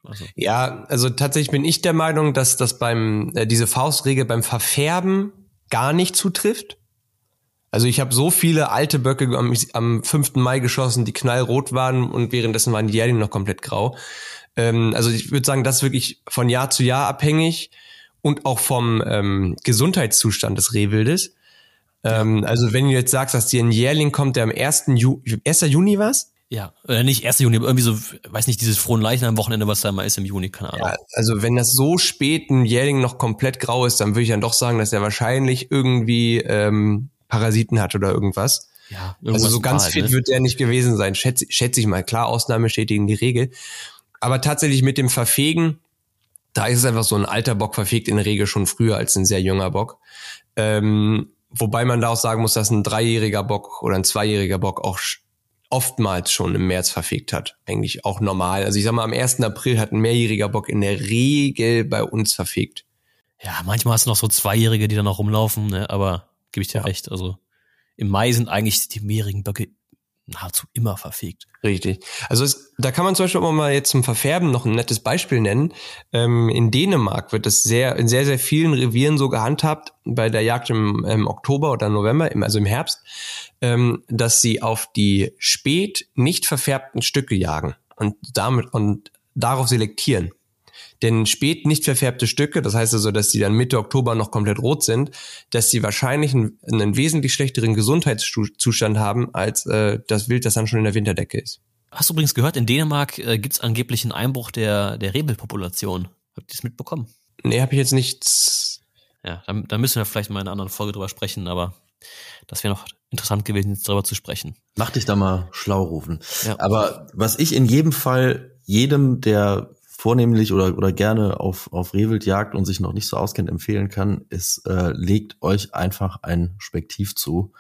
Also. Ja, also tatsächlich bin ich der Meinung, dass das beim äh, diese Faustregel beim Verfärben gar nicht zutrifft. Also ich habe so viele alte Böcke am, am 5. Mai geschossen, die knallrot waren und währenddessen waren die Jährlinge noch komplett grau. Ähm, also ich würde sagen, das ist wirklich von Jahr zu Jahr abhängig und auch vom ähm, Gesundheitszustand des Rehwildes. Ähm, also wenn du jetzt sagst, dass dir ein Jährling kommt, der am 1. Ju 1. Juni was? Ja, oder nicht 1. Juni, aber irgendwie so, weiß nicht, dieses frohen Leichen am Wochenende, was da immer ist im Juni, keine Ahnung. Ja, also wenn das so spät ein Jährling noch komplett grau ist, dann würde ich dann doch sagen, dass er wahrscheinlich irgendwie ähm, Parasiten hat oder irgendwas. Ja, Also so ganz fit ne? wird er nicht gewesen sein, schätze, schätze ich mal. Klar, Ausnahme bestätigen die Regel. Aber tatsächlich mit dem Verfegen, da ist es einfach so, ein alter Bock verfegt in der Regel schon früher als ein sehr junger Bock. Ähm, wobei man da auch sagen muss, dass ein dreijähriger Bock oder ein zweijähriger Bock auch oftmals schon im März verfegt hat. Eigentlich auch normal. Also ich sag mal, am 1. April hat ein mehrjähriger Bock in der Regel bei uns verfegt. Ja, manchmal hast du noch so Zweijährige, die da noch rumlaufen, ne? aber gebe ich dir Ja. recht. Also im Mai sind eigentlich die mehrjährigen Böcke nahezu immer verfegt. Richtig. Also es, da kann man zum Beispiel auch mal jetzt zum Verfärben noch ein nettes Beispiel nennen. Ähm, in Dänemark wird das sehr, in sehr, sehr vielen Revieren so gehandhabt, bei der Jagd im, im Oktober oder November, im, also im Herbst, ähm, dass sie auf die spät nicht verfärbten Stücke jagen und damit und darauf selektieren. Denn spät nicht verfärbte Stücke, das heißt also, dass die dann Mitte Oktober noch komplett rot sind, dass sie wahrscheinlich einen, einen wesentlich schlechteren Gesundheitszustand haben als äh, das Wild, das dann schon in der Winterdecke ist. Hast du übrigens gehört, in Dänemark äh, gibt es angeblich einen Einbruch der, der Rebelpopulation. Habt ihr das mitbekommen? Nee, habe ich jetzt nichts. Ja, da, da müssen wir vielleicht mal in einer anderen Folge drüber sprechen, aber das wäre noch interessant gewesen, jetzt darüber zu sprechen. Mach dich da mal schlau rufen. Ja. Aber was ich in jedem Fall jedem, der vornehmlich oder, oder gerne auf, auf Rehwild jagt und sich noch nicht so auskennt, empfehlen kann, ist, äh, legt euch einfach ein Spektiv zu.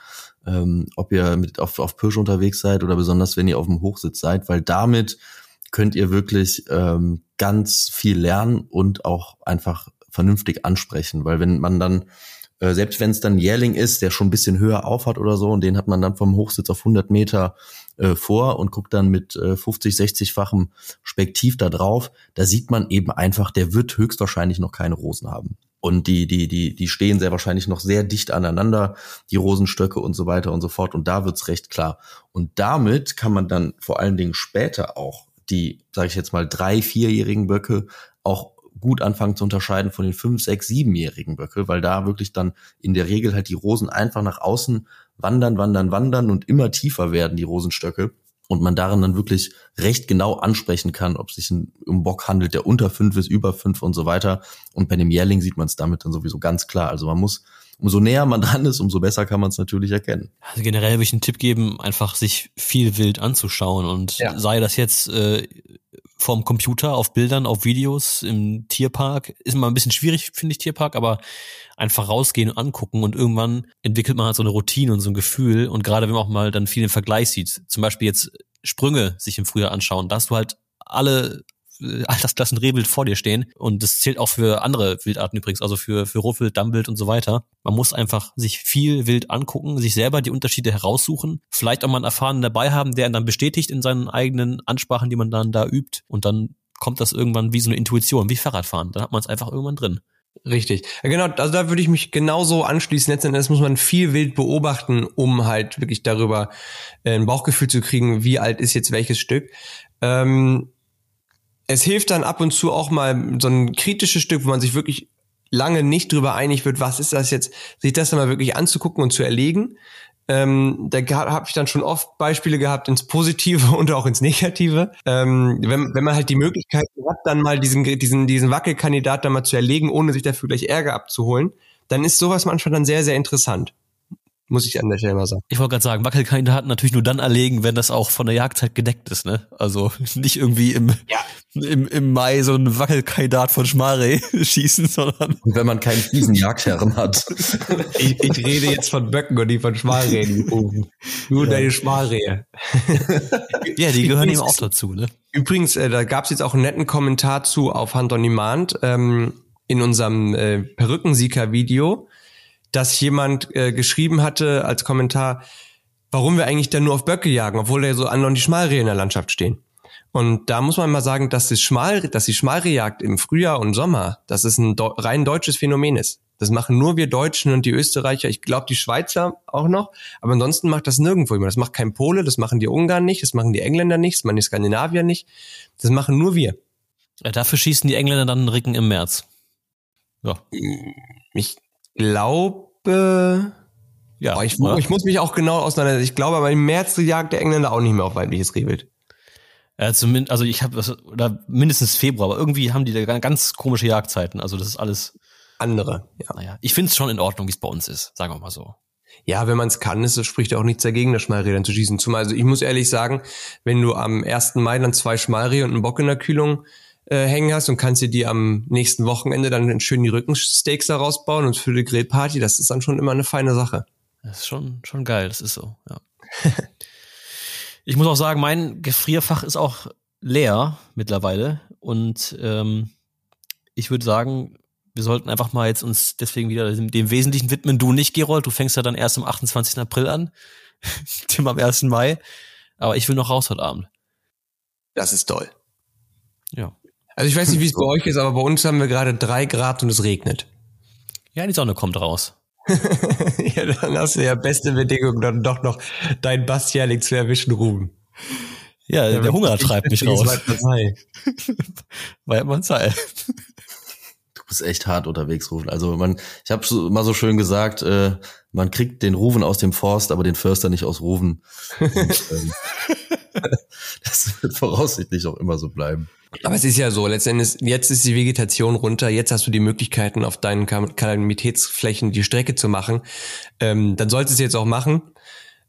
Ähm, ob ihr mit auf, auf Pirsch unterwegs seid oder besonders wenn ihr auf dem Hochsitz seid, weil damit könnt ihr wirklich ähm, ganz viel lernen und auch einfach vernünftig ansprechen, weil wenn man dann äh, selbst wenn es dann Jährling ist, der schon ein bisschen höher aufhat oder so, und den hat man dann vom Hochsitz auf 100 Meter äh, vor und guckt dann mit äh, 50, 60-fachem Spektiv da drauf, da sieht man eben einfach, der wird höchstwahrscheinlich noch keine Rosen haben. Und die, die, die, die stehen sehr wahrscheinlich noch sehr dicht aneinander, die Rosenstöcke und so weiter und so fort. Und da wird's recht klar. Und damit kann man dann vor allen Dingen später auch die, sage ich jetzt mal, drei, vierjährigen Böcke auch gut anfangen zu unterscheiden von den fünf, sechs, siebenjährigen Böcke, weil da wirklich dann in der Regel halt die Rosen einfach nach außen wandern, wandern, wandern und immer tiefer werden, die Rosenstöcke. Und man darin dann wirklich recht genau ansprechen kann, ob es sich um einen Bock handelt, der unter fünf ist, über fünf und so weiter. Und bei dem Jährling sieht man es damit dann sowieso ganz klar. Also man muss, umso näher man dran ist, umso besser kann man es natürlich erkennen. Also generell würde ich einen Tipp geben, einfach sich viel wild anzuschauen und Ja. sei das jetzt äh, vorm Computer, auf Bildern, auf Videos, im Tierpark. Ist immer ein bisschen schwierig, finde ich, Tierpark, aber einfach rausgehen und angucken und irgendwann entwickelt man halt so eine Routine und so ein Gefühl und gerade wenn man auch mal dann viel im Vergleich sieht, zum Beispiel jetzt Sprünge sich im Frühjahr anschauen, da hast du halt alle Altersklassen Rehwild vor dir stehen und das zählt auch für andere Wildarten übrigens, also für, für Rotwild, Dammwild und so weiter. Man muss einfach sich viel Wild angucken, sich selber die Unterschiede heraussuchen, vielleicht auch mal einen Erfahrenen dabei haben, der dann bestätigt in seinen eigenen Ansprachen, die man dann da übt und dann kommt das irgendwann wie so eine Intuition, wie Fahrradfahren. Dann hat man es einfach irgendwann drin. Richtig. Genau, also da würde ich mich genauso anschließen. Letzten muss man viel wild beobachten, um halt wirklich darüber äh, ein Bauchgefühl zu kriegen, wie alt ist jetzt welches Stück. Ähm, es hilft dann ab und zu auch mal so ein kritisches Stück, wo man sich wirklich lange nicht drüber einig wird, was ist das jetzt, sich das dann mal wirklich anzugucken und zu erlegen. Ähm, da habe ich dann schon oft Beispiele gehabt ins Positive und auch ins Negative. Ähm, wenn, wenn man halt die Möglichkeit hat, dann mal diesen, diesen, diesen Wackelkandidat dann mal zu erlegen, ohne sich dafür gleich Ärger abzuholen, dann ist sowas manchmal dann sehr, sehr interessant. Muss ich an der Stelle mal sagen. Ich wollte gerade sagen, Wackelkandidaten natürlich nur dann erlegen, wenn das auch von der Jagdzeit gedeckt ist, ne? Also nicht irgendwie im, im, im Mai so ein Wackelkandidat von Schmaré schießen, sondern Und wenn man keinen fiesen Jagdherren hat. Ich, ich rede jetzt von Böcken und nicht von Schmalrehen. Nur deine Schmalrehe. ja, die gehören eben auch dazu, ne? Übrigens, äh, da gab es jetzt auch einen netten Kommentar zu auf Hand on Demand ähm, in unserem äh, Perückensieger-Video, dass jemand äh, geschrieben hatte als Kommentar, warum wir eigentlich dann nur auf Böcke jagen, obwohl da so an und die Schmalrehe in der Landschaft stehen. Und da muss man mal sagen, dass, das Schmal, dass die Schmalrehjagd im Frühjahr und Sommer, dass es ein rein deutsches Phänomen ist. Das machen nur wir Deutschen und die Österreicher, ich glaube die Schweizer auch noch, aber ansonsten macht das nirgendwo jemand. Das macht kein Pole, das machen die Ungarn nicht, das machen die Engländer nicht, das machen die Skandinavier nicht. Das machen nur wir. Ja, dafür schießen die Engländer dann einen Ricken im März. Ja. Ich glaube, Ja, Boah, ich, ich muss mich auch genau auseinandersetzen. Ich glaube, aber im März jagt der Engländer auch nicht mehr auf weibliches Rehwild. Ja, zumindest, also ich habe oder mindestens Februar, aber irgendwie haben die da ganz komische Jagdzeiten. Also das ist alles, Andere, ja. naja, ich finde es schon in Ordnung, wie es bei uns ist, sagen wir mal so. Ja, wenn man es kann, ist, es spricht auch nichts dagegen, das Schmalreh zu schießen. Zumal, also ich muss ehrlich sagen, wenn du am 1. Mai dann zwei Schmalrehe und einen Bock in der Kühlung äh, hängen hast und kannst dir die am nächsten Wochenende dann schön die Rückensteaks da rausbauen und für die Grillparty, das ist dann schon immer eine feine Sache. Das ist schon, schon geil, das ist so, ja. ich muss auch sagen, mein Gefrierfach ist auch leer mittlerweile und ähm, ich würde sagen, wir sollten einfach mal jetzt uns deswegen wieder dem, dem Wesentlichen widmen. Du nicht, Gerold, du fängst ja dann erst am 28. April an, Tim am 1. Mai, aber ich will noch raus heute Abend. Das ist toll. Ja. Also ich weiß nicht, wie es bei euch ist, aber bei uns haben wir gerade drei Grad und es regnet. Ja, die Sonne kommt raus. ja, dann hast du ja beste Bedingungen, dann doch noch dein Bastialik zu erwischen, Ruben. Ja, der Hunger treibt mich raus. Weil man Zeit. Du bist echt hart unterwegs, Rufen. Also man, ich habe so, mal so schön gesagt, äh, man kriegt den Ruven aus dem Forst, aber den Förster nicht aus Ruven. Und, ähm, das wird voraussichtlich auch immer so bleiben. Aber es ist ja so, letztendlich, jetzt ist die Vegetation runter, jetzt hast du die Möglichkeiten, auf deinen Kalamitätsflächen die Strecke zu machen. Ähm, dann solltest du es jetzt auch machen.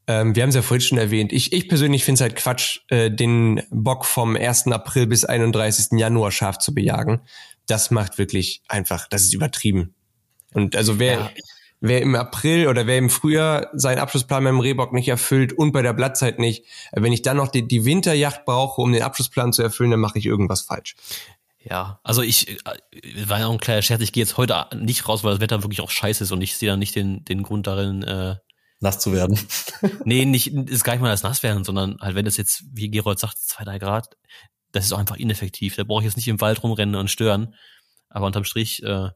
Ähm, wir haben es ja vorhin schon erwähnt. Ich, ich persönlich finde es halt Quatsch, äh, den Bock vom 1. April bis 31. Januar scharf zu bejagen. Das macht wirklich einfach, das ist übertrieben. Und also wer, Ja. Wer im April oder wer im Frühjahr seinen Abschlussplan beim Rehbock nicht erfüllt und bei der Blattzeit nicht, wenn ich dann noch die, die Winterjacht brauche, um den Abschlussplan zu erfüllen, dann mache ich irgendwas falsch. Ja, also ich, äh, war ja auch ein kleiner Scherz, ich gehe jetzt heute nicht raus, weil das Wetter wirklich auch scheiße ist und ich sehe da nicht den, den Grund darin, äh, Nass zu werden. nee, nicht, ist gar nicht mal das Nasswerden, sondern halt, wenn das jetzt, wie Gerold sagt, zwei, drei Grad, das ist auch einfach ineffektiv. Da brauche ich jetzt nicht im Wald rumrennen und stören. Aber unterm Strich, äh,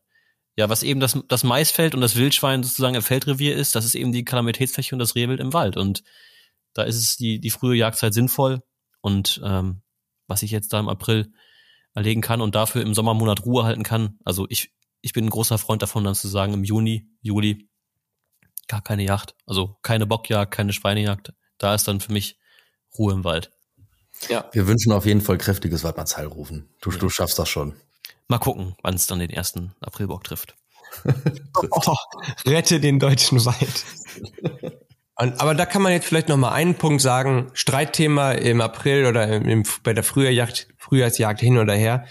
ja, was eben das, das Maisfeld und das Wildschwein sozusagen im Feldrevier ist, das ist eben die Kalamitätsfläche und das Rehwild im Wald. Und da ist es die, die frühe Jagdzeit sinnvoll. Und ähm, was ich jetzt da im April erlegen kann und dafür im Sommermonat Ruhe halten kann. Also ich, ich bin ein großer Freund davon, dann zu sagen, im Juni, Juli gar keine Jagd. Also keine Bockjagd, keine Schweinejagd. Da ist dann für mich Ruhe im Wald. Wir wünschen auf jeden Fall kräftiges Waldmannsheil rufen. Du, du schaffst das schon. Mal gucken, wann es dann den ersten Aprilbock trifft. Oh, rette den deutschen Wald. Und, aber da kann man jetzt vielleicht noch mal einen Punkt sagen. Streitthema im April oder im, im, bei der Frühjahrjagd, Frühjahrsjagd hin oder her.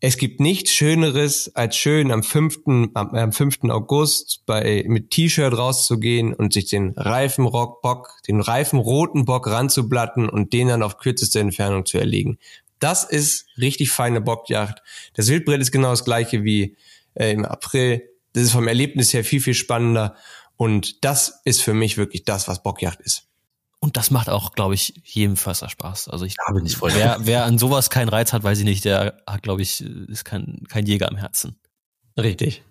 Es gibt nichts Schöneres, als schön am 5. Am, am 5. August bei, mit T-Shirt rauszugehen und sich den Reifenrock Bock, den reifenroten Bock ranzublatten und den dann auf kürzeste Entfernung zu erlegen. Das ist richtig feine Bockjagd. Das Wildbrett ist genau das gleiche wie äh, im April. Das ist vom Erlebnis her viel, viel spannender. Und das ist für mich wirklich das, was Bockjagd ist. Und das macht auch, glaube ich, jedem Förster Spaß. Also ich, Da bin ich voll wer, wer an sowas keinen Reiz hat, weiß ich nicht, der hat, glaube ich, ist kein, kein Jäger am Herzen. Richtig.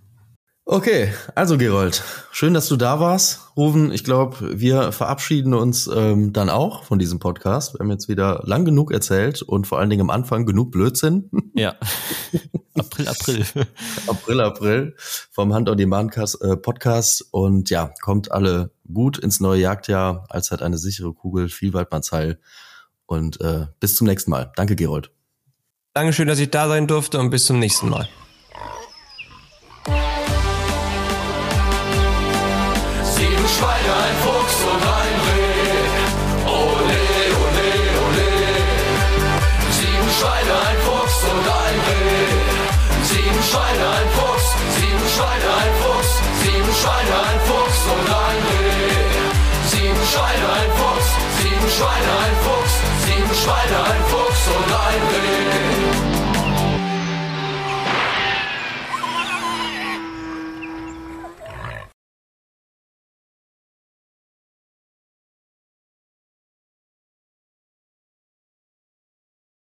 Okay, also Gerold, schön, dass du da warst. Ruven, ich glaube, wir verabschieden uns ähm, dann auch von diesem Podcast. Wir haben jetzt wieder lang genug erzählt und vor allen Dingen am Anfang genug Blödsinn. Ja. April, April. April, April vom Hand on Demand äh, Podcast. Und ja, kommt alle gut ins neue Jagdjahr. Allzeit eine sichere Kugel, viel Waldmannsheil. Und äh, bis zum nächsten Mal. Danke, Gerold. Dankeschön, dass ich da sein durfte und bis zum nächsten Mal.